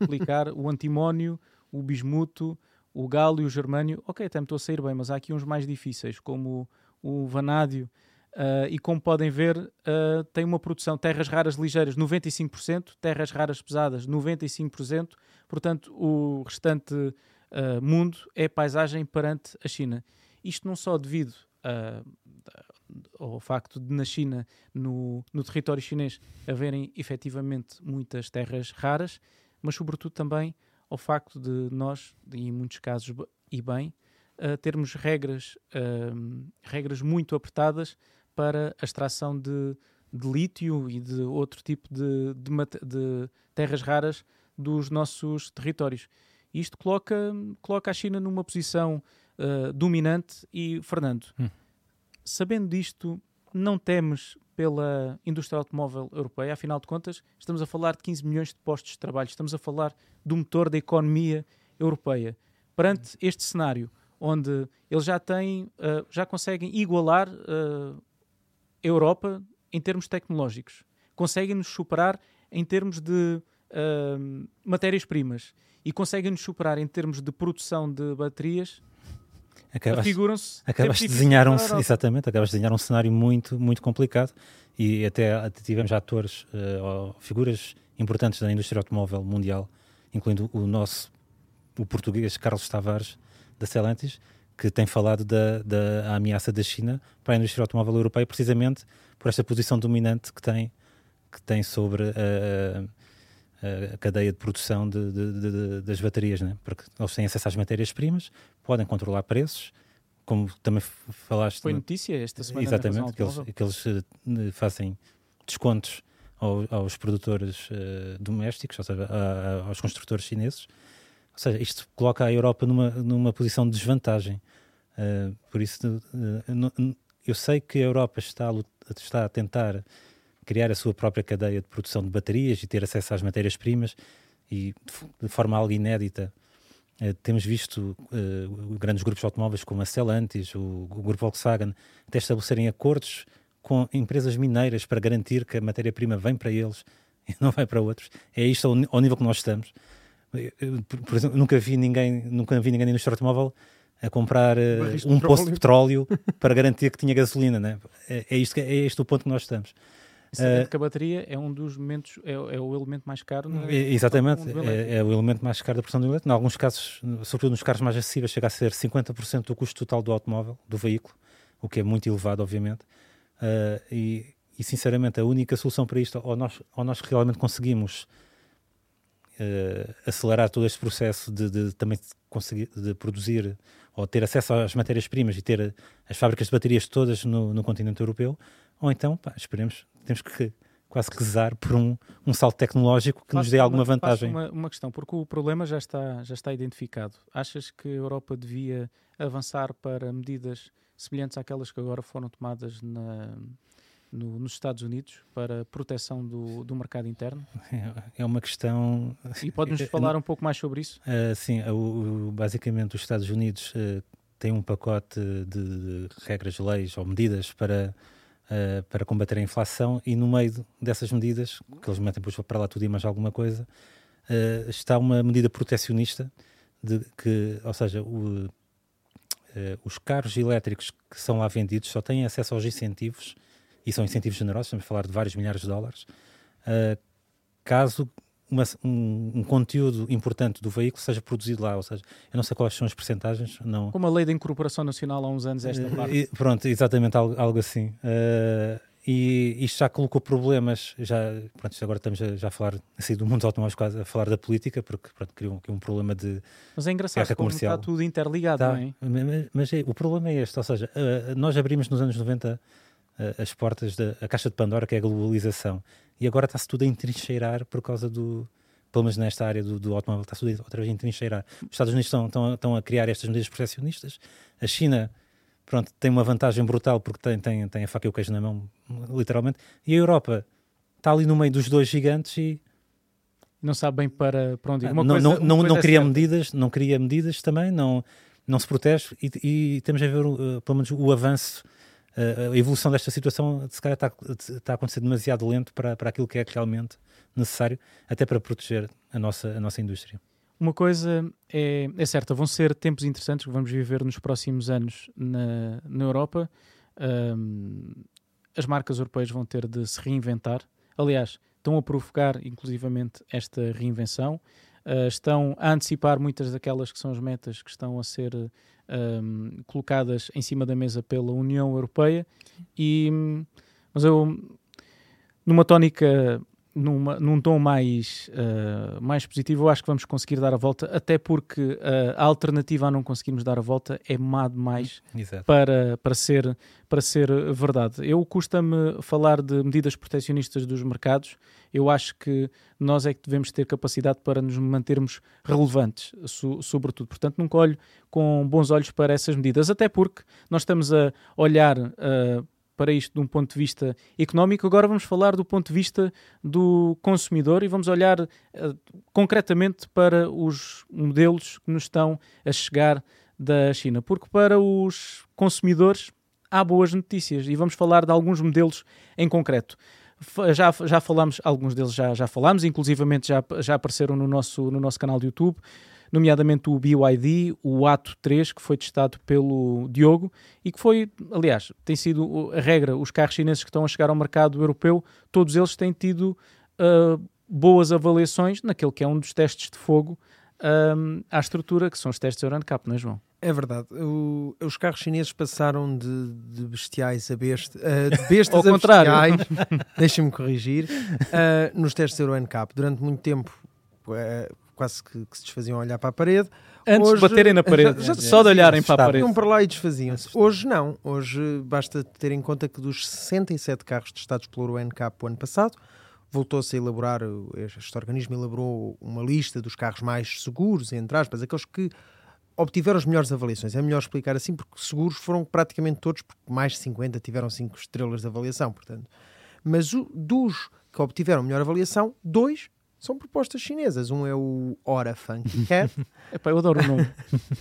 replicar: o antimónio, o bismuto, o galo e o germânio. Ok, até me estou a sair bem, mas há aqui uns mais difíceis, como o, o vanádio. Uh, e como podem ver, uh, tem uma produção terras raras ligeiras 95%, terras raras pesadas 95%, portanto, o restante uh, mundo é paisagem perante a China. Isto não só devido ao facto de na China, no, no território chinês, haverem efetivamente muitas terras raras, mas sobretudo também ao facto de nós, em muitos casos e bem, termos regras, regras muito apertadas para a extração de, de lítio e de outro tipo de, de, de, terras raras dos nossos territórios. Isto coloca, coloca a China numa posição uh, dominante e, Fernando, hum sabendo disto, não temes pela indústria automóvel europeia? Afinal de contas, estamos a falar de 15 milhões de postos de trabalho, estamos a falar do motor da economia europeia. Perante este cenário, onde eles já têm, uh, já conseguem igualar uh, Europa em termos tecnológicos, conseguem nos superar em termos de uh, matérias-primas. E conseguem nos superar em termos de produção de baterias. Acabaste, acabaste de desenhar um, exatamente, acabaste de desenhar um cenário muito, muito complicado. E até tivemos atores, uh, figuras importantes da indústria automóvel mundial, incluindo o nosso, o português Carlos Tavares, da Celantis, que tem falado da, da ameaça da China para a indústria automóvel europeia, precisamente por esta posição dominante que tem, que tem sobre a, a cadeia de produção de, de, de, das baterias, né? porque eles têm acesso às matérias-primas, podem controlar preços, como também falaste. Foi notícia esta semana. Exatamente, que eles, que eles uh, fazem descontos ao, aos produtores uh, domésticos, ou seja, a, a, aos construtores chineses. Ou seja, isto coloca a Europa numa, numa posição de desvantagem. Uh, por isso, eu sei que a Europa está a, está a tentar criar a sua própria cadeia de produção de baterias e ter acesso às matérias-primas e de forma algo inédita uh, temos visto uh, grandes grupos automóveis como a Stellantis, o, o grupo Volkswagen, até estabelecerem acordos com empresas mineiras para garantir que a matéria-prima vem para eles e <laughs> não vai para outros. É isto ao, ao nível que nós estamos. Por, por, exemplo, nunca vi ninguém, nunca vi ninguém na indústria automóvel a comprar uh, um poço de petróleo <laughs> para garantir que tinha gasolina, né? É, é, isto, é este o ponto que nós estamos. Sabendo uh, que a bateria é um dos momentos, é, é o elemento mais caro. No, exatamente, é, é, o elemento mais caro da produção do elétrico. Em alguns casos, sobretudo nos carros mais acessíveis, chega a ser 50% do custo total do automóvel, do veículo, o que é muito elevado, obviamente. Uh, e, e, sinceramente, a única solução para isto, ou nós, ou nós realmente conseguimos uh, acelerar todo este processo de, de, também conseguir de produzir ou ter acesso às matérias-primas e ter as fábricas de baterias todas no, no continente europeu, ou então, pá, esperemos, temos que quase que zar por um, um salto tecnológico que faço nos dê alguma uma, vantagem. Uma, uma questão, porque o problema já está, já está identificado. Achas que a Europa devia avançar para medidas semelhantes àquelas que agora foram tomadas na, no, nos Estados Unidos para proteção do, do mercado interno? É, é uma questão. E pode-nos <laughs> é, falar um pouco mais sobre isso? Uh, sim, o, basicamente os Estados Unidos uh, têm um pacote de, regras, leis ou medidas para, uh, para combater a inflação e no meio dessas medidas, que eles metem depois para lá tudo e mais alguma coisa, está uma medida protecionista de que, ou seja, o, os carros elétricos que são lá vendidos só têm acesso aos incentivos e são incentivos generosos, estamos a falar de vários milhares de dólares, uh, caso uma, um, um, conteúdo importante do veículo seja produzido lá, ou seja, eu não sei quais são as percentagens, não... Como a lei da incorporação nacional há uns anos, esta uh, parte. E, pronto, exatamente, algo, algo assim. Uh, e isto já colocou problemas, já, pronto, agora estamos a, já a falar assim, do mundo automóvel, quase a falar da política, porque pronto, criou um, um problema de Mas é engraçado como está tudo interligado, tá, não é? Mas, mas é, o problema é este, ou seja, uh, nós abrimos nos anos 90 as portas da a caixa de Pandora, que é a globalização. E agora está-se tudo a entrincheirar por causa do. Pelo menos nesta área do, do automóvel, está tudo outra vez a entrincheirar. Os Estados Unidos estão, estão, estão a criar estas medidas proteccionistas. A China pronto, tem uma vantagem brutal porque tem, tem, tem a faca e o queijo na mão, literalmente. E a Europa está ali no meio dos dois gigantes e não sabe bem para, para onde ir. Uma não, coisa, não, não, não é cria certa. medidas, não cria medidas também, não, não se protege e, e temos a ver uh, pelo menos o avanço a evolução desta situação se calhar está, está a acontecer demasiado lento para, para aquilo que é realmente necessário, até para proteger a nossa, a nossa indústria. Uma coisa é, é certa, vão ser tempos interessantes que vamos viver nos próximos anos na, na Europa. Um, as marcas europeias vão ter de se reinventar. Aliás, estão a provocar inclusivamente esta reinvenção. Uh, estão a antecipar muitas daquelas que são as metas que estão a ser um, colocadas em cima da mesa pela União Europeia. E, mas eu, numa tónica numa, num tom mais, uh, mais positivo, eu acho que vamos conseguir dar a volta, até porque uh, a alternativa a não conseguirmos dar a volta é má demais para, para, ser, para ser verdade. Eu custa-me falar de medidas proteccionistas dos mercados, eu acho que nós é que devemos ter capacidade para nos mantermos relevantes, so, sobretudo. Portanto, nunca olho com bons olhos para essas medidas, até porque nós estamos a olhar uh, para isto de um ponto de vista económico, agora vamos falar do ponto de vista do consumidor e vamos olhar uh, concretamente para os modelos que nos estão a chegar da China, porque para os consumidores há boas notícias e vamos falar de alguns modelos em concreto. Já, já falámos, alguns deles já, já falámos, inclusivamente já, já apareceram no nosso, no nosso canal de YouTube nomeadamente o BYD, o Ato 3, que foi testado pelo Diogo e que foi, aliás, tem sido a regra, os carros chineses que estão a chegar ao mercado europeu, todos eles têm tido uh, boas avaliações naquele que é um dos testes de fogo um, à estrutura, que são os testes Euro NCAP, não é, João? É verdade. O, os carros chineses passaram de, de bestiais a bestas, uh, de bestas <laughs> a contrário. bestiais, <laughs> deixem-me corrigir, uh, nos testes Euro NCAP. Durante muito tempo, uh, quase que, que, se desfaziam a olhar para a parede. Antes Hoje, de baterem na <laughs> parede, já, só de olharem para a parede. Iam para lá e desfaziam-se. Hoje não. Hoje basta ter em conta que dos 67 carros testados pelo NCAP o ano passado, voltou-se a elaborar, este organismo elaborou uma lista dos carros mais seguros, entre aspas, aqueles que obtiveram as melhores avaliações. É melhor explicar assim, porque seguros foram praticamente todos, porque mais de 50 tiveram 5 estrelas de avaliação, portanto. Mas o, dos que obtiveram melhor avaliação, dois são propostas chinesas. Um é o Ora Funky Cat. <laughs> Epá, eu adoro o nome.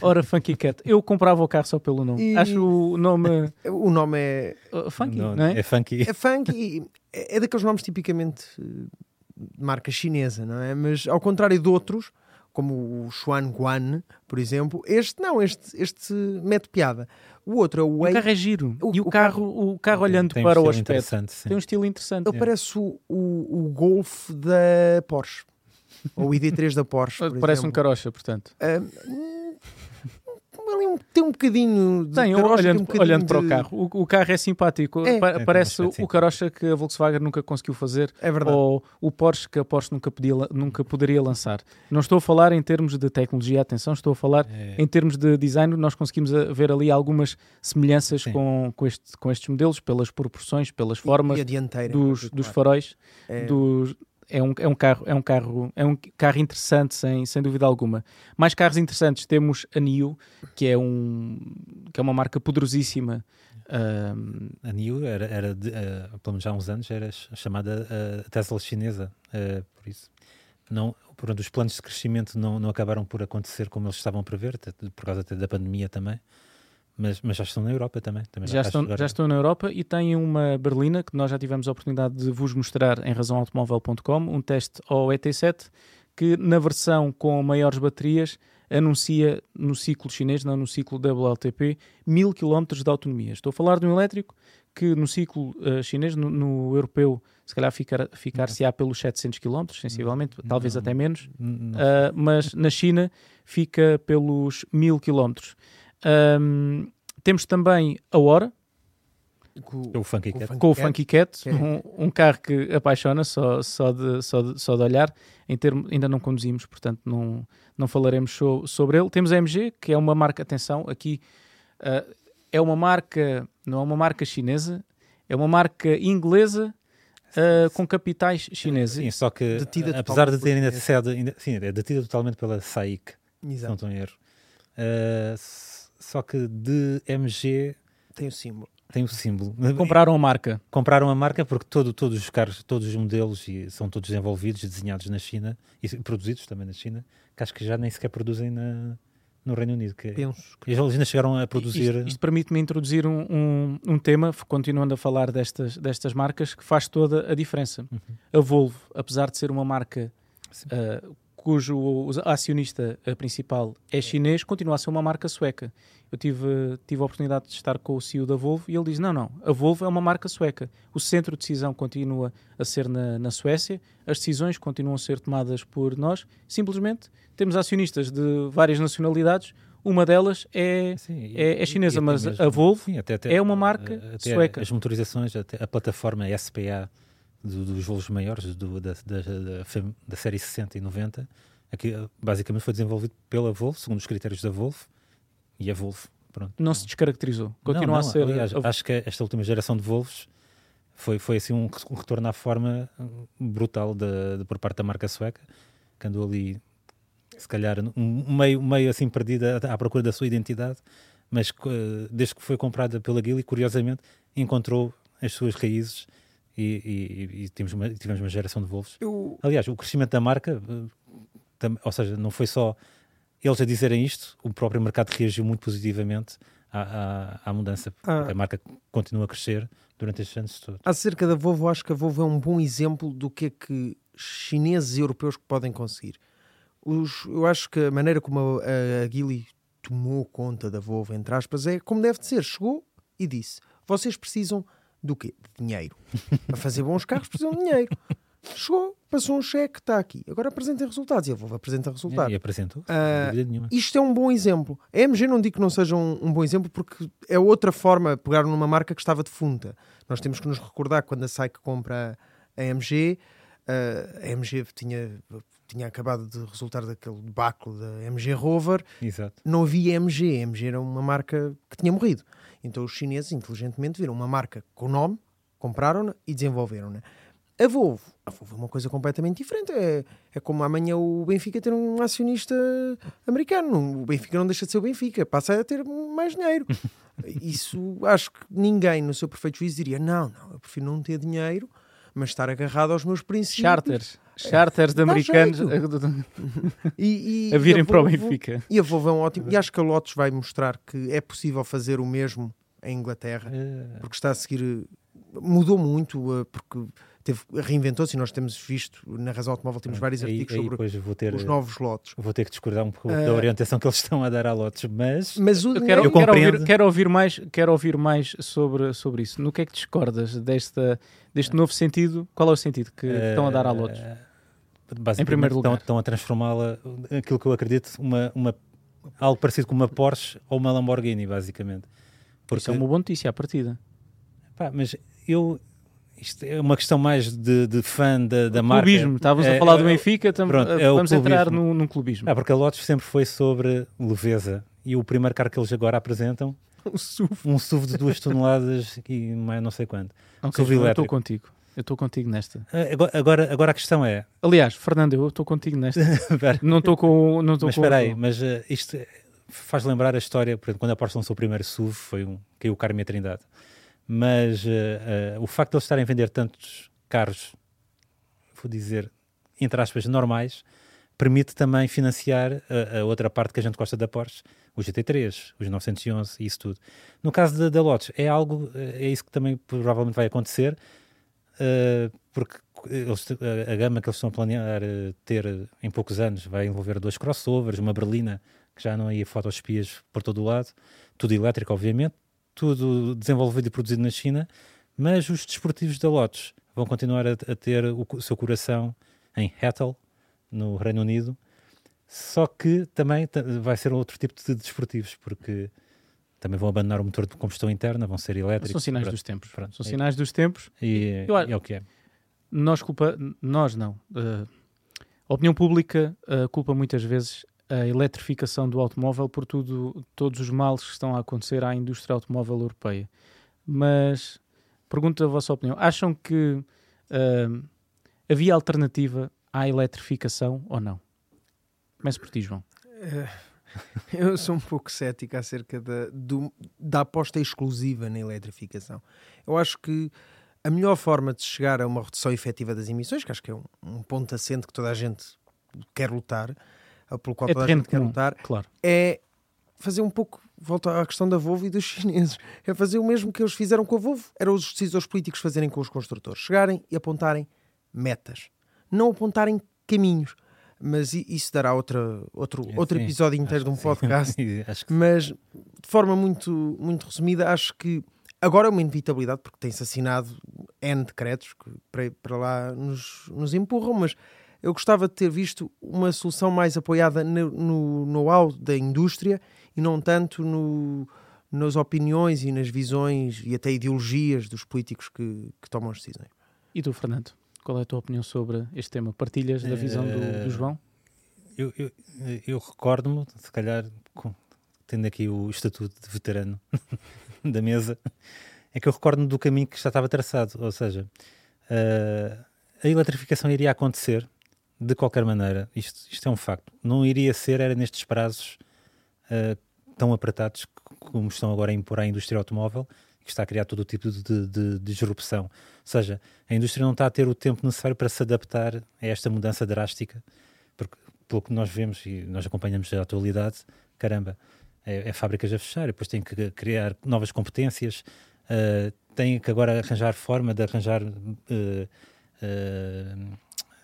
Ora Funky Cat. Eu comprava o carro só pelo nome. E... Acho o nome. O nome é. Uh, funky, não, não, é? É funky. É funky. é, é daqueles nomes tipicamente de marca chinesa, não é? Mas ao contrário de outros, como o Xuan Guan, por exemplo, este não, este, este mete piada. O outro é o Way. O carro é giro. O, e o, o carro, carro, o carro olhando para um o aspecto tem um estilo interessante. Ele é. parece o, o, o Golf da Porsche. Ou o ID3 da Porsche. <laughs> Parece exemplo. um carocha, portanto. Um, ali um, tem um bocadinho de Tem, carocha, olhando, tem um bocadinho olhando para o de- carro. O, o carro é simpático. É. Pa- É, Parece o, carocha que a Volkswagen nunca conseguiu fazer. É verdade. Ou o Porsche que a Porsche nunca, podia, nunca poderia lançar. Não estou a falar em termos de tecnologia, atenção, estou a falar É, em termos de design. Nós conseguimos a- ver ali algumas semelhanças com, com, este- com estes modelos, pelas proporções, pelas E- formas e a dianteira, em dos, particular. dos faróis. É, dos- é um, é um carro é um carro é um carro interessante sem, sem dúvida alguma mais carros interessantes temos a NIO que é um que é uma marca poderosíssima A NIO era, era de, eh, pelo menos há uns anos, era ch- chamada eh, Tesla chinesa, eh, por isso. Não, os planos de crescimento não, não acabaram por acontecer como eles estavam a prever, por causa da pandemia também, mas, mas já estão na Europa também. também já estão já estão na Europa e têm uma berlina que nós já tivemos a oportunidade de vos mostrar em razãoautomóvel.com um teste ao ET7 que na versão com maiores baterias anuncia no ciclo chinês, não no ciclo WLTP, 1000 km de autonomia. Estou a falar de um elétrico que no ciclo eh, chinês, no, no europeu, se calhar ficar, ficar-se-á pelos 700 km, sensivelmente, talvez Não. até menos, não ah, mas na China fica pelos 1000 km. Ahm, temos também a Hora, com- o Funky com Cat. com o. Funky Cat, um, um carro que apaixona só, só, de, só, de, só de olhar. Em termo, ainda não conduzimos, portanto não, não falaremos so- sobre ele. Temos a MG, que é uma marca, atenção, aqui ah, é uma marca, não é uma marca chinesa, é uma marca inglesa ah, com capitais chineses. Sim, só que Detida apesar de ter ainda sede, ainda, sim, é detida totalmente pela SAIC, se não Exato. estou em erro. S- só que de MG Tem o símbolo. tem o símbolo. Compraram a marca. compraram a marca porque todo, todos os carros, todos os modelos e são todos desenvolvidos e desenhados na China e produzidos também na China, que acho que já nem sequer produzem na, no Reino Unido. Que Penso que eles ainda chegaram a produzir. Isto, isto permite-me introduzir um, um, um tema, continuando a falar destas, destas marcas, que faz toda a diferença. Uhum. A Volvo, apesar de ser uma marca Sim. Cujo o acionista ah, principal é chinês, continua a ser uma marca sueca. Eu tive, tive a oportunidade de estar com o CEO da Volvo e ele diz: não, não, a Volvo é uma marca sueca. O centro de decisão continua a ser na, na Suécia, as decisões continuam a ser tomadas por nós. Simplesmente temos acionistas de várias nacionalidades. Uma delas é, Sim, é- é chinesa, mas mesmo- a Volvo sim, até- até- é uma marca até sueca. As motorizações, a plataforma SPA do- dos voos maiores, do- da, da, da, da série 60 e 90, aqui, eh, basicamente foi desenvolvido pela Volvo, segundo os critérios da Volvo, e a Volvo. Pronto. não se descaracterizou. Continua Não, não, a ser. aliás, a- acho que esta última geração de Volvos foi, foi assim um, um retorno à forma brutal de, de- por parte da marca sueca, que andou ali, se calhar, um, meio, meio assim perdida à procura da sua identidade, mas co- desde que foi comprada pela Geely, curiosamente, encontrou as suas raízes e, e- e tivemos, uma, tivemos uma geração de Volvos. eu, Aliás, o crescimento da marca, eh, tam- ou seja, não foi só eles a dizerem isto, o próprio mercado reagiu muito positivamente à, à, à mudança. Ah. A marca continua a crescer durante estes anos todos. acerca da Volvo, acho que a Volvo é um bom exemplo do que é que chineses e europeus podem conseguir. Os- eu acho que a maneira como a, a Geely tomou conta da Volvo, entre aspas, é como deve de ser. Chegou e disse: vocês precisam do quê? De dinheiro. Para fazer bons carros precisam de dinheiro. Chegou, passou um cheque, está aqui. Agora apresentem resultados. E a Volvo apresenta resultados. E apresentou, Ah. Isto é um bom exemplo. A MG não digo que não seja um, um bom exemplo porque é outra forma de pegar numa marca que estava defunta. Nós temos que nos recordar que quando a SAIC compra a MG, eh, a MG tinha, tinha acabado de resultar daquele debacle da MG Rover, Exato. não havia MG. A MG era uma marca que tinha morrido. Então os chineses inteligentemente viram uma marca com nome, compraram-na e desenvolveram-na. A Volvo, a Volvo é uma coisa completamente diferente. É, é como amanhã o Benfica ter um acionista americano. O Benfica não deixa de ser o Benfica, passa a ter mais dinheiro. <laughs> Isso acho que ninguém, no seu perfeito juízo, diria: não, não, eu prefiro não ter dinheiro, mas estar agarrado aos meus princípios. Charters. Charters de americanos jeito. E, e- <laughs> a virem para o Benfica. e a Volvo é um ótimo. E acho que a Lotus vai mostrar que é possível fazer o mesmo em Inglaterra, Eh, porque está a seguir. Mudou muito, eh, porque reinventou-se e nós temos visto na Razão Automóvel, temos vários aí, artigos aí sobre ter, os novos lotes. vou ter que discordar um pouco Ah. da orientação que eles estão a dar a lotes, mas Mas o Eu quero, Eu quero, ouvir, quero ouvir mais, quero ouvir mais sobre, sobre isso. No que é que discordas desta, deste novo sentido? Qual é o sentido que estão a dar à Lotus? Eh, basicamente Em primeiro estão, lugar. estão a transformá-la, aquilo que eu acredito, uma, uma algo parecido com uma Porsche ou uma Lamborghini, basicamente. Porque... Isso é uma boa notícia à partida. Pá, mas eu, isto é uma questão mais de, de fã da, da marca. Clubismo, estávamos é, a falar do Benfica, tam, pronto, é vamos entrar num, num clubismo. Ah, porque a Lotus sempre foi sobre leveza e o primeiro carro que eles agora apresentam <laughs> um SUV, um SUV de duas toneladas <laughs> e mais não sei quanto. Não, SUV eu estou contigo. Eu estou contigo nesta. Ah, agora, agora a questão é. Aliás, Fernando, eu estou contigo nesta. <laughs> não estou com. Não mas espera aí, mas uh, isto faz lembrar a história, por exemplo, quando a Porsche lançou o primeiro SUV, foi um, caiu o carro e Trindade. Mas uh, uh, o facto de eles estarem a vender tantos carros, vou dizer, entre aspas, normais, permite também financiar a, a, outra parte que a gente gosta da Porsche, o GT3, os 911 e isso tudo. No caso da, Lotus, é algo, é isso que também provavelmente vai acontecer, uh, porque eles, a, a, gama que eles estão a planear ter em poucos anos vai envolver dois crossovers, uma berlina que já não ia fotos espias por todo o lado, tudo elétrico, obviamente, tudo desenvolvido e produzido na China, mas os desportivos da Lotus vão continuar a, a ter o, o, seu coração em Hattel, no Reino Unido, só que também vai ser outro tipo de desportivos, porque também vão abandonar o motor de combustão interna, vão ser elétricos. São sinais pronto, dos tempos. Pronto, São sinais dos tempos. E, Eu, é o que é. Nós culpa, nós não. Uh, a opinião pública uh, culpa muitas vezes a eletrificação do automóvel por tudo, todos os males que estão a acontecer à indústria automóvel europeia. Mas pergunto a vossa opinião: acham que uh, havia alternativa à eletrificação ou não? Comece por ti, João. Eh, <laughs> eu sou um pouco cético acerca da, do, da aposta exclusiva na eletrificação. Eu acho que a melhor forma de chegar a uma redução efetiva das emissões, que acho que é um, um ponto assente que toda a gente quer lutar, pelo qual é toda a gente quer lutar, claro. é fazer um pouco, volta à questão da Volvo e dos chineses, é fazer o mesmo que eles fizeram com a Volvo, era os decisores políticos fazerem com os construtores, chegarem e apontarem metas, não apontarem caminhos. Mas isso dará outra, outro, é, outro episódio inteiro de um podcast. <laughs> Mas de forma muito, muito resumida, acho que agora é uma inevitabilidade, porque tem-se assinado N decretos que para, para lá nos, nos empurram, mas eu gostava de ter visto uma solução mais apoiada no know-how da indústria e não tanto no, nas opiniões e nas visões e até ideologias dos políticos que, que tomam as decisões. E tu, Fernando, qual é a tua opinião sobre este tema? Partilhas da visão do, do eh, João? Eu, eu, eu recordo-me, se calhar, com, tendo aqui o estatuto de veterano <laughs> da mesa, é que eu recordo-me do caminho que já estava traçado, ou seja, uh, a eletrificação iria acontecer de qualquer maneira, isto, isto é um facto, não iria ser, era nestes prazos uh, tão apertados como estão agora a impor à indústria automóvel, que está a criar todo o tipo de, de, de, disrupção. Ou seja, a indústria não está a ter o tempo necessário para se adaptar a esta mudança drástica, porque pelo que nós vemos e nós acompanhamos a atualidade, caramba, é, é fábricas a fechar, depois tem que criar novas competências, uh, tem que agora arranjar forma de arranjar uh, uh,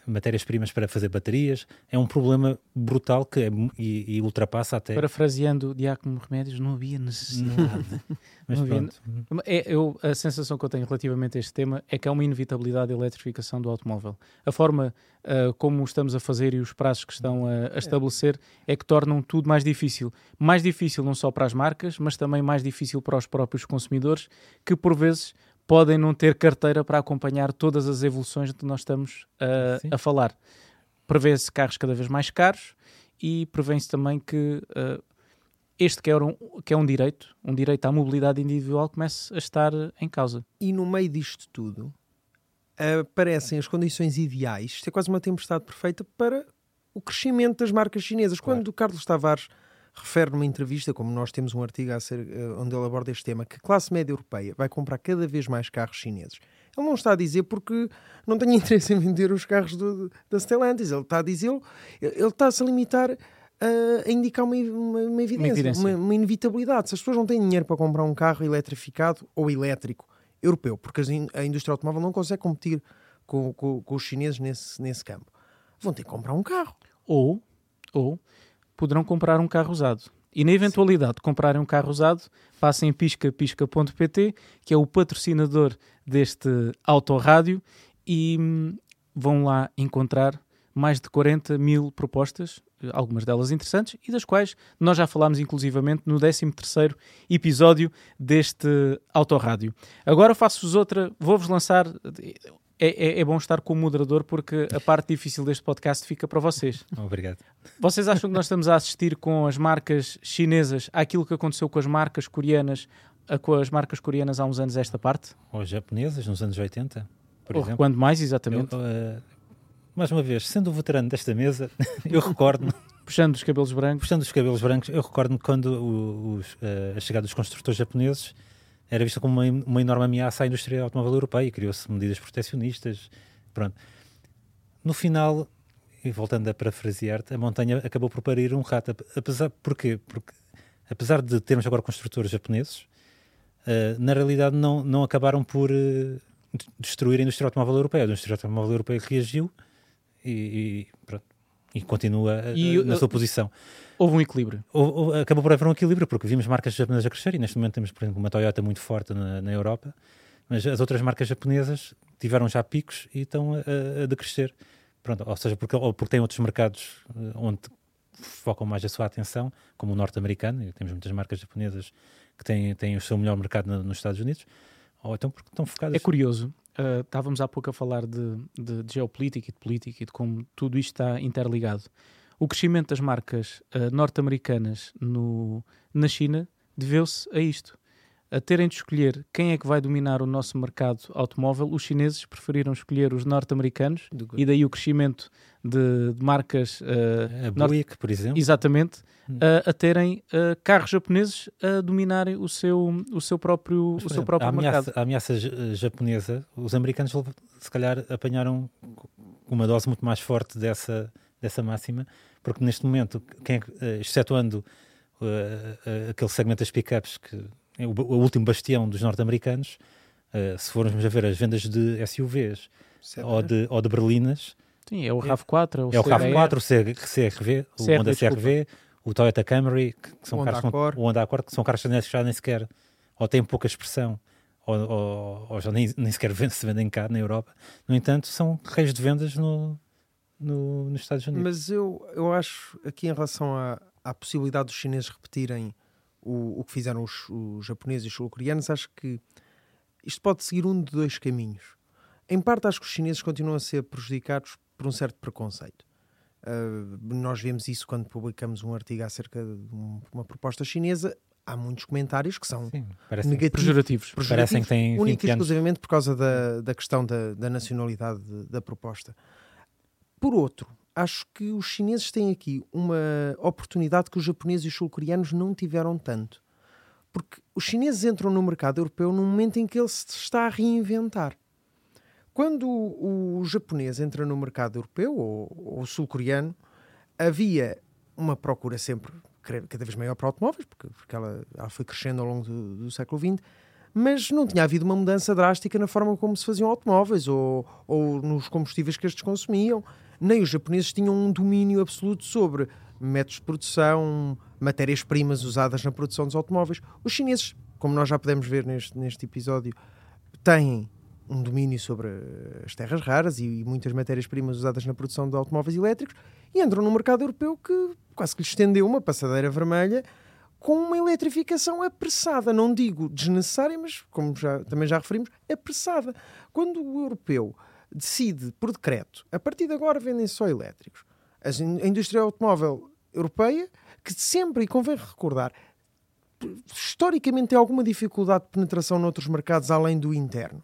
matérias-primas para fazer baterias. É um problema brutal que é, e, e, ultrapassa até. Parafraseando Diácono Remédios, não havia necessidade. <laughs> Mas havia... É, eu, a sensação que eu tenho relativamente a este tema é que há uma inevitabilidade da eletrificação do automóvel. A forma uh, como estamos a fazer e os prazos que estão a, a estabelecer é que tornam tudo mais difícil. Mais difícil não só para as marcas, mas também mais difícil para os próprios consumidores, que por vezes podem não ter carteira para acompanhar todas as evoluções que nós estamos uh, a falar. Prevê-se carros cada vez mais caros e prevê-se também que uh, este que é, um, que é um direito, um direito à mobilidade individual, comece a estar em causa. E no meio disto tudo aparecem as condições ideais, isto é quase uma tempestade perfeita para o crescimento das marcas chinesas. Claro. Quando o Carlos Tavares refere numa entrevista, como nós temos um artigo a ser, uh, onde ele aborda este tema, que a classe média europeia vai comprar cada vez mais carros chineses. Ele não está a dizer porque não tem <laughs> interesse em vender os carros do, da Stellantis. Ele está a dizer, ele está-se a limitar a indicar uma, uma, uma evidência, uma, uma, inevitabilidade. Se as pessoas não têm dinheiro para comprar um carro eletrificado ou elétrico europeu, porque a indústria automóvel não consegue competir com, com, com os chineses nesse, nesse campo, vão ter que comprar um carro. Ou, ou poderão comprar um carro usado. E na eventualidade de comprarem um carro usado, passem em pisca.pisca.pt, que é o patrocinador deste autorrádio, e hum, vão lá encontrar mais de 40 mil propostas algumas delas interessantes e das quais nós já falámos inclusivamente no 13º episódio deste Autorádio. Agora faço-vos outra, vou-vos lançar... É, é, é, bom estar como moderador porque a parte difícil deste podcast fica para vocês. Obrigado. Vocês acham que nós estamos a assistir com as marcas chinesas àquilo que aconteceu com as marcas coreanas, com as marcas coreanas há uns anos esta parte? Ou japonesas, nos anos 80, por Ou exemplo. Quando mais, exatamente. Eu, uh, mais uma vez, sendo o veterano desta mesa, <laughs> eu recordo-me. Puxando os cabelos brancos. Puxando os cabelos brancos, eu recordo-me quando os, uh, a chegada dos construtores japoneses era vista como uma, uma enorme ameaça à indústria automóvel europeia e criou-se medidas proteccionistas. Pronto. No final, e voltando a parafrasear-te, a montanha acabou por parir um rato. Apesar, porquê? Porque, apesar de termos agora construtores japoneses, uh, na realidade não, não acabaram por uh, destruir a indústria automóvel europeia. A indústria automóvel europeia reagiu e, e, pronto, e continua e, na sua posição. Houve um equilíbrio. acabou por haver um equilíbrio, porque vimos marcas japonesas a crescer e neste momento temos, por exemplo, uma Toyota muito forte na, na Europa, mas as outras marcas japonesas tiveram já picos e estão a, a decrescer. Pronto, ou seja, porque, ou porque têm outros mercados eh, onde focam mais a sua atenção, como o norte-americano, e temos muitas marcas japonesas que têm, têm o seu melhor mercado na, nos Estados Unidos, ou então porque estão focadas. É curioso, uh, estávamos há pouco a falar de, de, de, geopolítica e de política e de como tudo isto está interligado. O crescimento das marcas uh, norte-americanas na China deveu-se a isto. A terem de escolher quem é que vai dominar o nosso mercado automóvel, os chineses preferiram escolher os norte-americanos e daí o crescimento de, de marcas. Uh, a Buick, por exemplo. Exatamente a, a terem uh, carros japoneses a dominarem o seu, o seu próprio, Mas, o seu próprio a ameaça, mercado. A ameaça eh, japonesa, os americanos se calhar apanharam uma dose muito mais forte dessa, dessa máxima, porque neste momento, quem, é excetuando uh, aquele segmento das pickups, que o, o último bastião dos norte-americanos, uh, se formos a ver as vendas de SUVs ou de, ou de berlinas, Sim, é o RAV4, é o, é o RAV4, o CRV, o Honda CRV, o Toyota Camry, que são o carros Honda o Honda Accord, que são carros que já nem sequer ou têm pouca expressão ou, ou, ou já nem, nem sequer se vendem cá na Europa. No entanto, são reis de vendas no, no, nos Estados Unidos. Mas eu, eu acho aqui em relação à, à possibilidade dos chineses repetirem o, o que fizeram os, os japoneses e os sul-coreanos, acho que isto pode seguir um de dois caminhos. Em parte, acho que os chineses continuam a ser prejudicados por um certo preconceito. Uh, nós vemos isso quando publicamos um artigo acerca de uma proposta chinesa. Há muitos comentários que são Sim, negativos, pejorativos. pejorativos. Parecem que têm única e exclusivamente por causa da, da questão da, da nacionalidade de, da proposta. Por outro, acho que os chineses têm aqui uma oportunidade que os japoneses e os sul-coreanos não tiveram tanto. Porque os chineses entram no mercado europeu num momento em que ele se está a reinventar. Quando o, o japonês entra no mercado europeu ou, o sul-coreano, havia uma procura sempre cada vez maior para automóveis, porque, porque ela, ela foi crescendo ao longo do, do, século XX, mas não tinha havido uma mudança drástica na forma como se faziam automóveis ou, ou nos combustíveis que estes consumiam. Nem os japoneses tinham um domínio absoluto sobre métodos de produção, matérias-primas usadas na produção dos automóveis. Os chineses, como nós já podemos ver neste, neste episódio, têm um domínio sobre as terras raras e, muitas matérias-primas usadas na produção de automóveis elétricos e entram num mercado europeu que quase que lhe estendeu uma passadeira vermelha com uma eletrificação apressada, não digo desnecessária, mas como já, também já referimos, apressada. Quando o europeu decide, por decreto, a partir de agora vendem só elétricos, a indústria automóvel europeia, que sempre, e convém recordar, historicamente tem alguma dificuldade de penetração noutros mercados além do interno.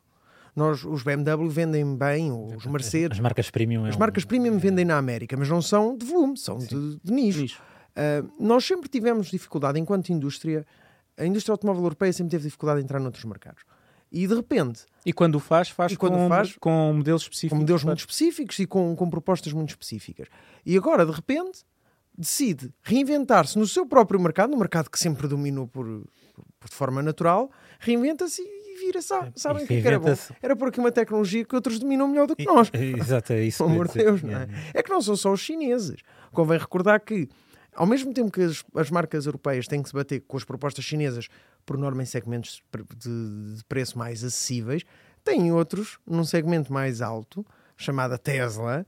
Nós, os BMW vendem bem, os <laughs> Mercedes. As marcas premium. É as marcas premium vendem na América, mas não são de volume, são de, de nicho. nicho. Uh, nós sempre tivemos dificuldade, enquanto indústria, a indústria automóvel europeia sempre teve dificuldade em entrar noutros mercados. E de repente. E quando o faz, faz, e quando com, faz com modelos específicos. Com modelos muito específicos e com, com propostas muito específicas. E agora, de repente, decide reinventar-se no seu próprio mercado, no mercado que sempre dominou por, por de forma natural, reinventa-se vira, sabe, sabem o que, é que era bom? Era por aqui uma tecnologia que outros dominam melhor do que nós. Exato, é isso. Pelo amor de Deus, não é? É que não são só os chineses. Convém recordar que, ao mesmo tempo que as, as marcas europeias têm que se bater com as propostas chinesas, por norma em segmentos de, de preço mais acessíveis, têm outros num segmento mais alto, chamada Tesla,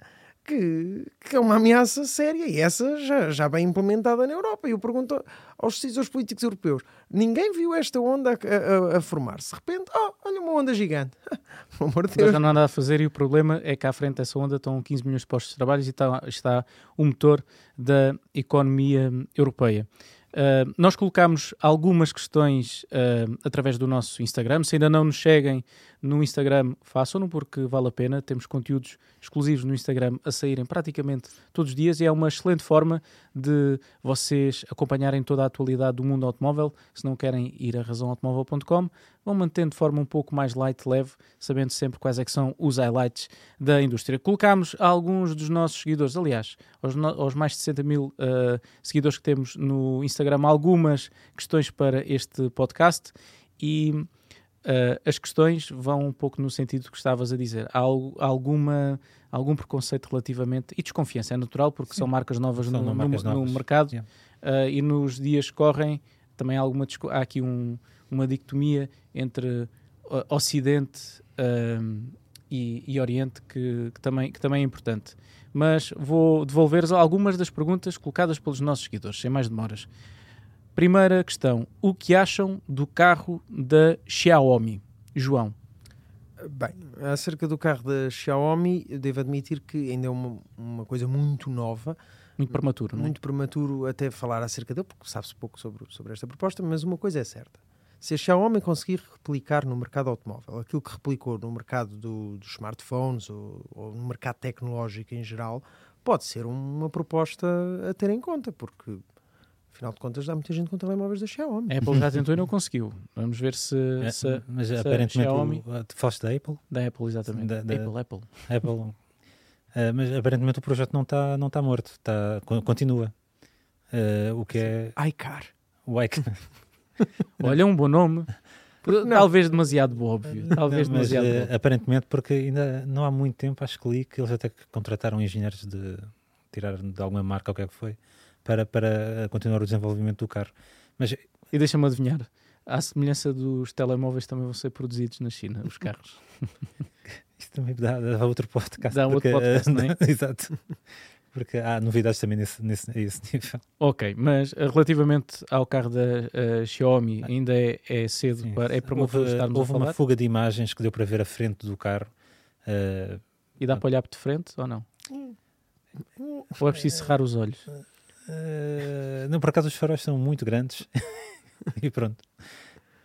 que, que é uma ameaça séria e essa já, já bem implementada na Europa. E eu pergunto aos decisores políticos europeus: ninguém viu esta onda a, a, a formar-se? De repente, oh, olha uma onda gigante. <laughs> Pelo amor de Deus. Já não há nada a fazer e o problema é que à frente dessa onda estão 15 milhões de postos de trabalho e está, está o motor da economia europeia. Uh, nós colocamos algumas questões uh, através do nosso Instagram. Se ainda não nos seguem no Instagram, façam-no porque vale a pena. Temos conteúdos exclusivos no Instagram a saírem praticamente todos os dias e é uma excelente forma de vocês acompanharem toda a atualidade do mundo automóvel. Se não querem ir a razãoautomóvel.com, vão mantendo de forma um pouco mais light, leve, sabendo sempre quais é que são os highlights da indústria. Colocámos alguns dos nossos seguidores, aliás, aos, aos mais de 60 mil uh, seguidores que temos no Instagram, algumas questões para este podcast e Uh, as questões vão um pouco no sentido que estavas a dizer. Há alguma, algum preconceito relativamente, e desconfiança, é natural, porque Sim. são marcas novas, são no, marcas no, novas. no, mercado, yeah. uh, e nos dias que correm também há, alguma, há aqui um, uma dicotomia entre uh, Ocidente e, e, Oriente que, que, também, que também é importante. Mas vou devolver algumas das perguntas colocadas pelos nossos seguidores, sem mais demoras. Primeira questão: o que acham do carro da Xiaomi? João. Bem, acerca do carro da Xiaomi, devo admitir que ainda é uma, uma coisa muito nova. Muito prematuro, não é? Muito prematuro até falar acerca dele, porque sabe-se pouco sobre, sobre esta proposta, mas uma coisa é certa. Se a Xiaomi conseguir replicar no mercado automóvel aquilo que replicou no mercado do, dos smartphones ou, ou, no mercado tecnológico em geral, pode ser uma proposta a ter em conta, porque Afinal de contas, há muita gente com telemóveis da Xiaomi. A Apple já tentou e não conseguiu. Vamos ver se. É, se mas se aparentemente. Xiaomi... O, foste da Apple? Da Apple, exatamente. Da, da, Apple, Apple. Apple. uh, <laughs> mas aparentemente o projeto não está não tá morto, tá, continua. Uh, o que é. iCar. O iCar. <laughs> Olha, um bom nome. Não. Talvez demasiado óbvio. Talvez não, mas, demasiado uh, Aparentemente, porque ainda não há muito tempo, acho que li que eles até contrataram engenheiros de tirar de alguma marca, ou o que é que foi, para, para continuar o desenvolvimento do carro. Mas, e deixa-me adivinhar, à semelhança dos telemóveis também vão ser produzidos na China, os carros. <laughs> Isto também dá, dá outro podcast. Dá porque, outro podcast, não é? <laughs> Exato. Porque há novidades também nesse, nesse, nesse nível. Ok, mas uh, relativamente ao carro da uh, Xiaomi, ainda é, é cedo Sim. para é prematuro houve, estarmos houve uma fuga de imagens que deu para ver a frente do carro. Uh, e dá para olhar de frente ou não? Hum. Ou é preciso cerrar os olhos? Uh, não, por acaso os faróis são muito grandes <laughs> e pronto.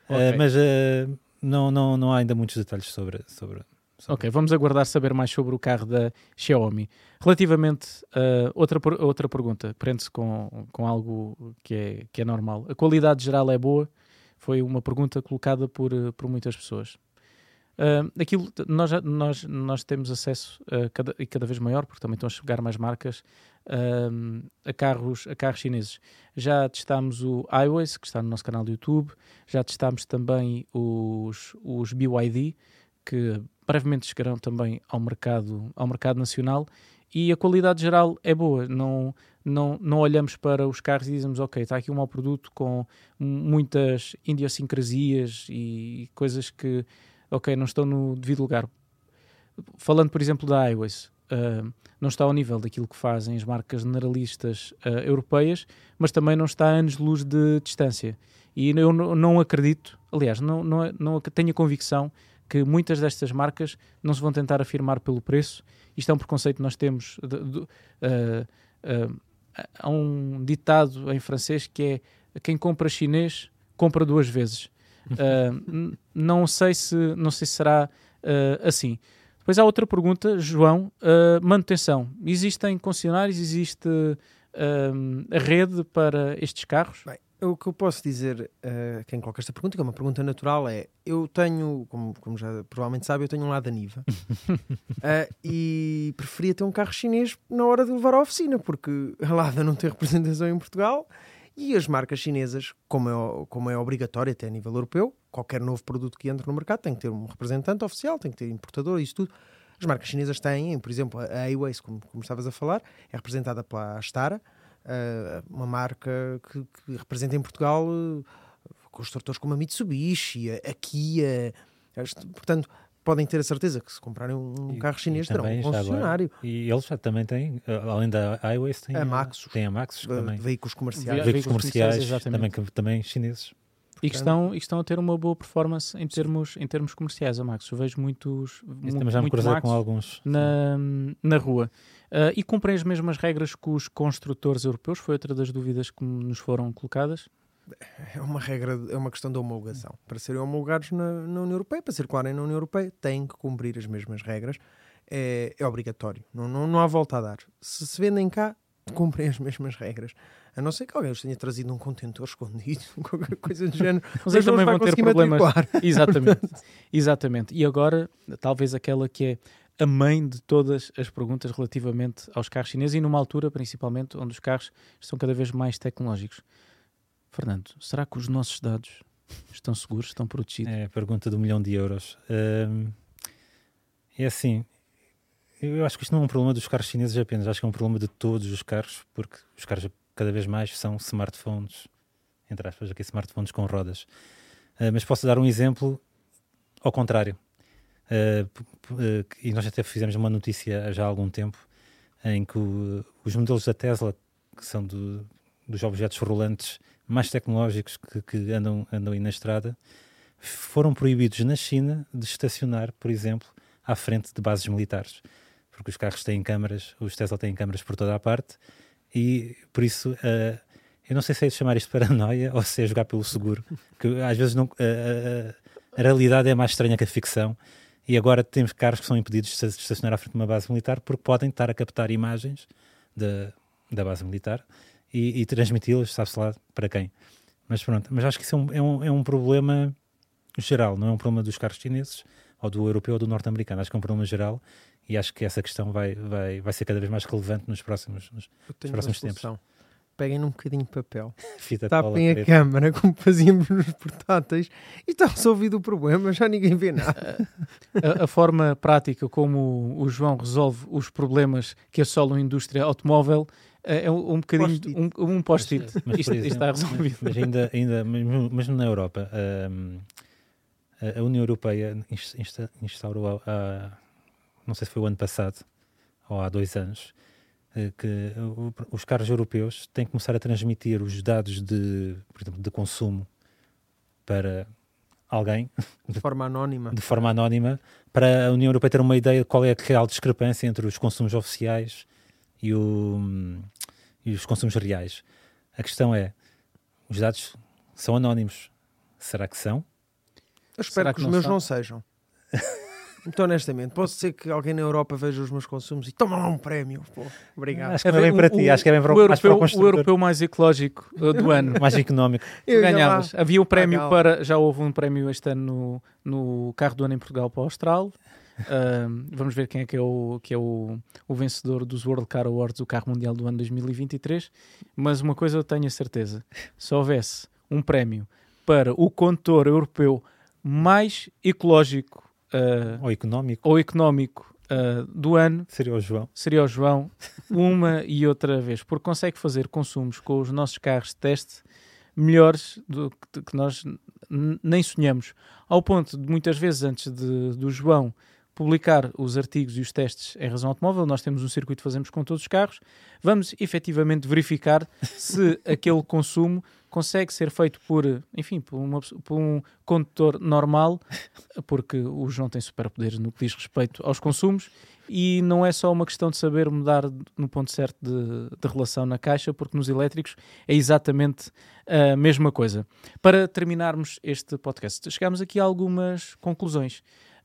Eh, okay. Uh, mas uh, não, não, não há ainda muitos detalhes sobre, sobre, sobre. Ok, vamos aguardar saber mais sobre o carro da Xiaomi. Relativamente a outra, outra pergunta, prende-se com, com algo que é, que é normal. A qualidade geral é boa? Foi uma pergunta colocada por, por muitas pessoas. Uh, aquilo, nós, nós, nós temos acesso a cada, e cada vez maior, porque também estão a chegar mais marcas, uh, a, carros, a carros chineses. Já testámos o iWays, que está no nosso canal do YouTube, já testámos também os, os BYD, que brevemente chegarão também ao mercado, ao mercado nacional, e a qualidade geral é boa. Não, não, não olhamos para os carros e dizemos, ok, está aqui um mau produto com muitas idiosincrasias e coisas que ok, não estão no devido lugar. Falando, por exemplo, da iOS, uh, não está ao nível daquilo que fazem as marcas generalistas uh, europeias, mas também não está a anos-luz de distância. E eu não acredito, aliás, não, não, não tenho a convicção que muitas destas marcas não se vão tentar afirmar pelo preço. Isto é um preconceito que nós temos. De, de, uh, há um ditado em francês que é quem compra chinês compra duas vezes. Uh, não sei se não sei se será uh, assim. Depois há outra pergunta, João. Uh, manutenção. Existem concessionários? Existe a rede para estes carros? Bem, o que eu posso dizer a quem coloca esta pergunta, que é uma pergunta natural, é: eu tenho, como, como já provavelmente sabe, eu tenho um lado Niva <laughs> e preferia ter um carro chinês na hora de levar à oficina, porque <laughs> a Lada não tem representação em Portugal e as marcas chinesas, como é, como é obrigatório até a nível europeu, qualquer novo produto que entre no mercado tem que ter um representante oficial, tem que ter importador, isso tudo. As marcas chinesas têm, por exemplo, a Airways, como, como estavas a falar, é representada pela Astara, uh, uma marca que, que, representa em Portugal uh, construtores como a Mitsubishi, a Kia. Portanto, podem ter a certeza que se comprarem um E- carro chinês terão um já agora, concessionário E eles já também têm, eh, além da iWays, têm A Maxus. Tem a Maxus de, também. veículos comerciais. Veículos veículos comerciais, também, também chineses. E que, estão, e que estão a ter uma boa performance em termos, em termos comerciais, a Max. Eu vejo muitos. Isso mu- também já me muito cruzei Maxus com alguns. na, na rua. Ah, e cumprem as mesmas regras que os construtores europeus? Foi outra das dúvidas que nos foram colocadas. É uma regra, é uma questão de homologação. Para serem homologados na, na União Europeia, para circularem na União Europeia, têm que cumprir as mesmas regras. É, é obrigatório. Não, não, não há volta a dar. Se se vendem cá, cumprem as mesmas regras. A não ser que alguém os tenha trazido um contentor <laughs> escondido, qualquer coisa do género. Mas eles também vão ter problemas. matricular. <laughs> <laughs> Exatamente. Exatamente. E agora, talvez aquela que é a mãe de todas as perguntas relativamente aos carros chineses e numa altura, principalmente, onde os carros estão cada vez mais tecnológicos. Fernando, será que os nossos dados estão seguros, estão protegidos? É a pergunta do milhão de euros. É assim, eu acho que isto não é um problema dos carros chineses apenas, acho que é um problema de todos os carros, porque os carros cada vez mais são smartphones, entre aspas, aqui smartphones com rodas. Ah, mas posso dar um exemplo ao contrário. Ah, ah, e nós até fizemos uma notícia já há algum tempo em que os modelos da Tesla, que são do- dos objetos rolantes mais tecnológicos que, que andam, andam aí na estrada, foram proibidos na China de estacionar, por exemplo, à frente de bases militares. Porque os carros têm câmaras, os Tesla têm câmaras por toda a parte e por isso eh, eu não sei se é de chamar isto paranoia <laughs> ou se é jogar pelo seguro, que às vezes não, eh, eh, a realidade é mais estranha que a ficção e agora temos carros que são impedidos de estacionar à frente de uma base militar porque podem estar a captar imagens da, da base militar e, e transmiti-las, sabe-se lá para quem. Mas pronto, mas acho que isso é um, é um, é um problema geral, não é um problema dos carros chineses ou do europeu ou do norte-americano, acho que é um problema geral e acho que essa questão vai, vai, vai ser cada vez mais relevante nos próximos nos Eu tenho próximos uma solução. Peguem num bocadinho de papel, <laughs> fita de cola tapem a preta. câmara como fazíamos nos portáteis e está resolvido o problema, já ninguém vê nada. a, a forma prática como o João resolve os problemas que assolam a indústria automóvel é um, um bocadinho Post-it. um, um post-it. Isto, isto está resolvido. Mas ainda, ainda mesmo, mesmo na Europa, hum, a a União Europeia ins- insta- instaurou, há- há- não sei se foi o ano passado ou há dois anos, eh, que os carros europeus têm que começar a transmitir os dados de, por exemplo, de consumo para alguém <laughs> De forma anónima. de forma anónima para a União Europeia ter uma ideia de qual é a real discrepância entre os consumos oficiais e, o- e os consumos reais. A questão é, os dados são anónimos. Será que são? Eu espero Será que, que os não meus são? não sejam. <laughs> Muito honestamente, posso ser que alguém na Europa veja os meus consumos e toma lá um prémio. Pô, obrigado. Acho que é bem para ti, acho que é bem para o, o, mais para o europeu, o europeu mais ecológico uh, do ano. <laughs> mais económico. <laughs> Ganhavas. Havia um prémio Legal. para. Já houve um prémio este ano no, no carro do ano em Portugal para o Austral. Vamos ver quem é que é, o, que é o, o vencedor dos World Car Awards, o carro mundial do ano 2023. Mas uma coisa eu tenho a certeza: se houvesse um prémio para o condutor europeu mais ecológico ah, Ou económico, ou económico ah, do ano, seria o João. seria o João uma e outra vez, porque consegue fazer consumos com os nossos carros de teste melhores do que, que nós nem sonhamos. Ao ponto de muitas vezes antes de, do João publicar os artigos e os testes em razão automóvel, nós temos um circuito que fazemos com todos os carros, vamos efetivamente verificar se <laughs> aquele consumo consegue ser feito por, enfim, por, uma por um condutor normal, porque o João tem superpoderes no que diz respeito aos consumos, e não é só uma questão de saber mudar no ponto certo de, de relação na caixa, porque nos elétricos é exatamente a mesma coisa. Para terminarmos este podcast, chegamos aqui a algumas conclusões.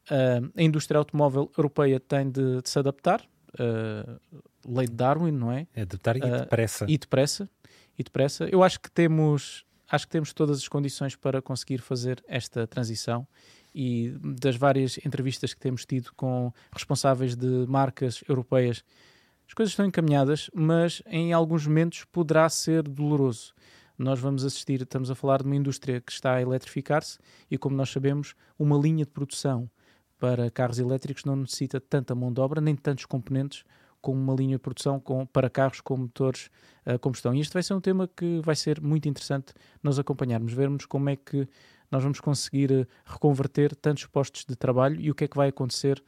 Ah, a indústria automóvel europeia tem de, de se adaptar, ah, lei de Darwin, não é? É estar e Ah, depressa. E depressa, e depressa. Eu acho que temos, acho que temos todas as condições para conseguir fazer esta transição e das várias entrevistas que temos tido com responsáveis de marcas europeias, as coisas estão encaminhadas, mas em alguns momentos poderá ser doloroso. Nós vamos assistir, estamos a falar de uma indústria que está a eletrificar-se e, como nós sabemos, uma linha de produção para carros elétricos não necessita tanta mão de obra nem tantos componentes com uma linha de produção com, para carros com motores a combustão. E este vai ser um tema que vai ser muito interessante nós acompanharmos, vermos como é que nós vamos conseguir eh, reconverter tantos postos de trabalho e o que é que vai acontecer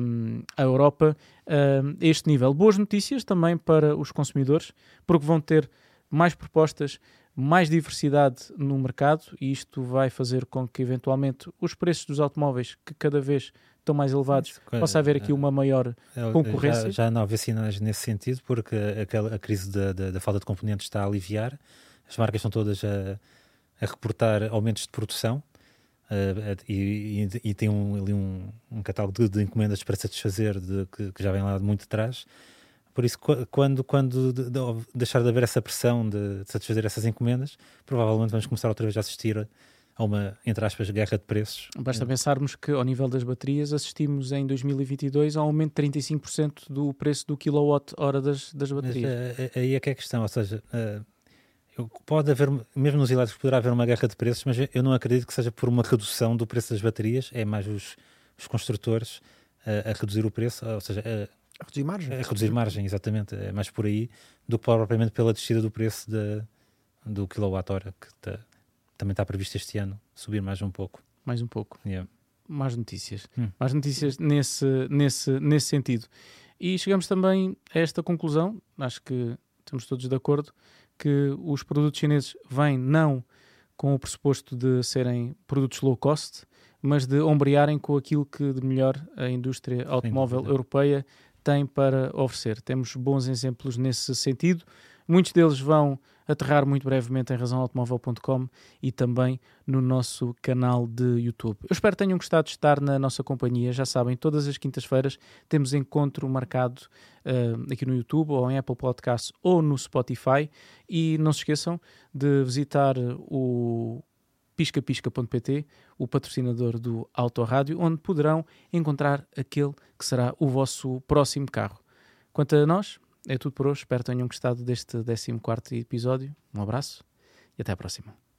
um, à Europa um, a este nível. Boas notícias também para os consumidores, porque vão ter mais propostas, mais diversidade no mercado e isto vai fazer com que eventualmente os preços dos automóveis que cada vez estão mais elevados, possa haver aqui uma maior concorrência. Já, já não há sinais nesse sentido, porque aquela, a crise da, da, da, falta de componentes está a aliviar, as marcas estão todas a, a reportar aumentos de produção. Uh, e, e, e, tem um, ali um, um catálogo de, de, encomendas para satisfazer de, que, que, já vem lá de muito atrás. Por isso, quando, quando de, de deixar de haver essa pressão de, satisfazer essas encomendas, provavelmente vamos começar outra vez a assistir a uma, entre aspas, guerra de preços. Basta pensarmos que, ao nível das baterias, assistimos em 2022 a um aumento de 35% do preço do kilowatt-hora das, das baterias. Mas, uh, aí é que é a questão, ou seja, uh, pode haver, mesmo nos elétricos, poderá haver uma guerra de preços, mas eu não acredito que seja por uma redução do preço das baterias, é mais os, os construtores uh, a reduzir o preço, ou seja, a reduzir margem. A reduzir margem, exatamente, é mais por aí do que propriamente pela descida do preço de, do kilowatt-hora que está também está previsto este ano subir mais um pouco. Mais um pouco. Yeah. Mais notícias. Hum. Mais notícias nesse, nesse, nesse sentido. E chegamos também a esta conclusão, acho que estamos todos de acordo, que os produtos chineses vêm não com o pressuposto de serem produtos low cost, mas de ombrearem com aquilo que de melhor a indústria automóvel Sim, europeia tem para oferecer. Temos bons exemplos nesse sentido. Muitos deles vão aterrar muito brevemente em razãoautomóvel.com e também no nosso canal de YouTube. Eu espero que tenham gostado de estar na nossa companhia. Já sabem, todas as quintas-feiras temos encontro marcado uh, aqui no YouTube ou em Apple Podcasts ou no Spotify. E não se esqueçam de visitar o piscapisca.pt, o patrocinador do Autorádio, onde poderão encontrar aquele que será o vosso próximo carro. Quanto a nós, é tudo por hoje. Espero que tenham gostado deste 14 episódio. Um abraço e até à próxima.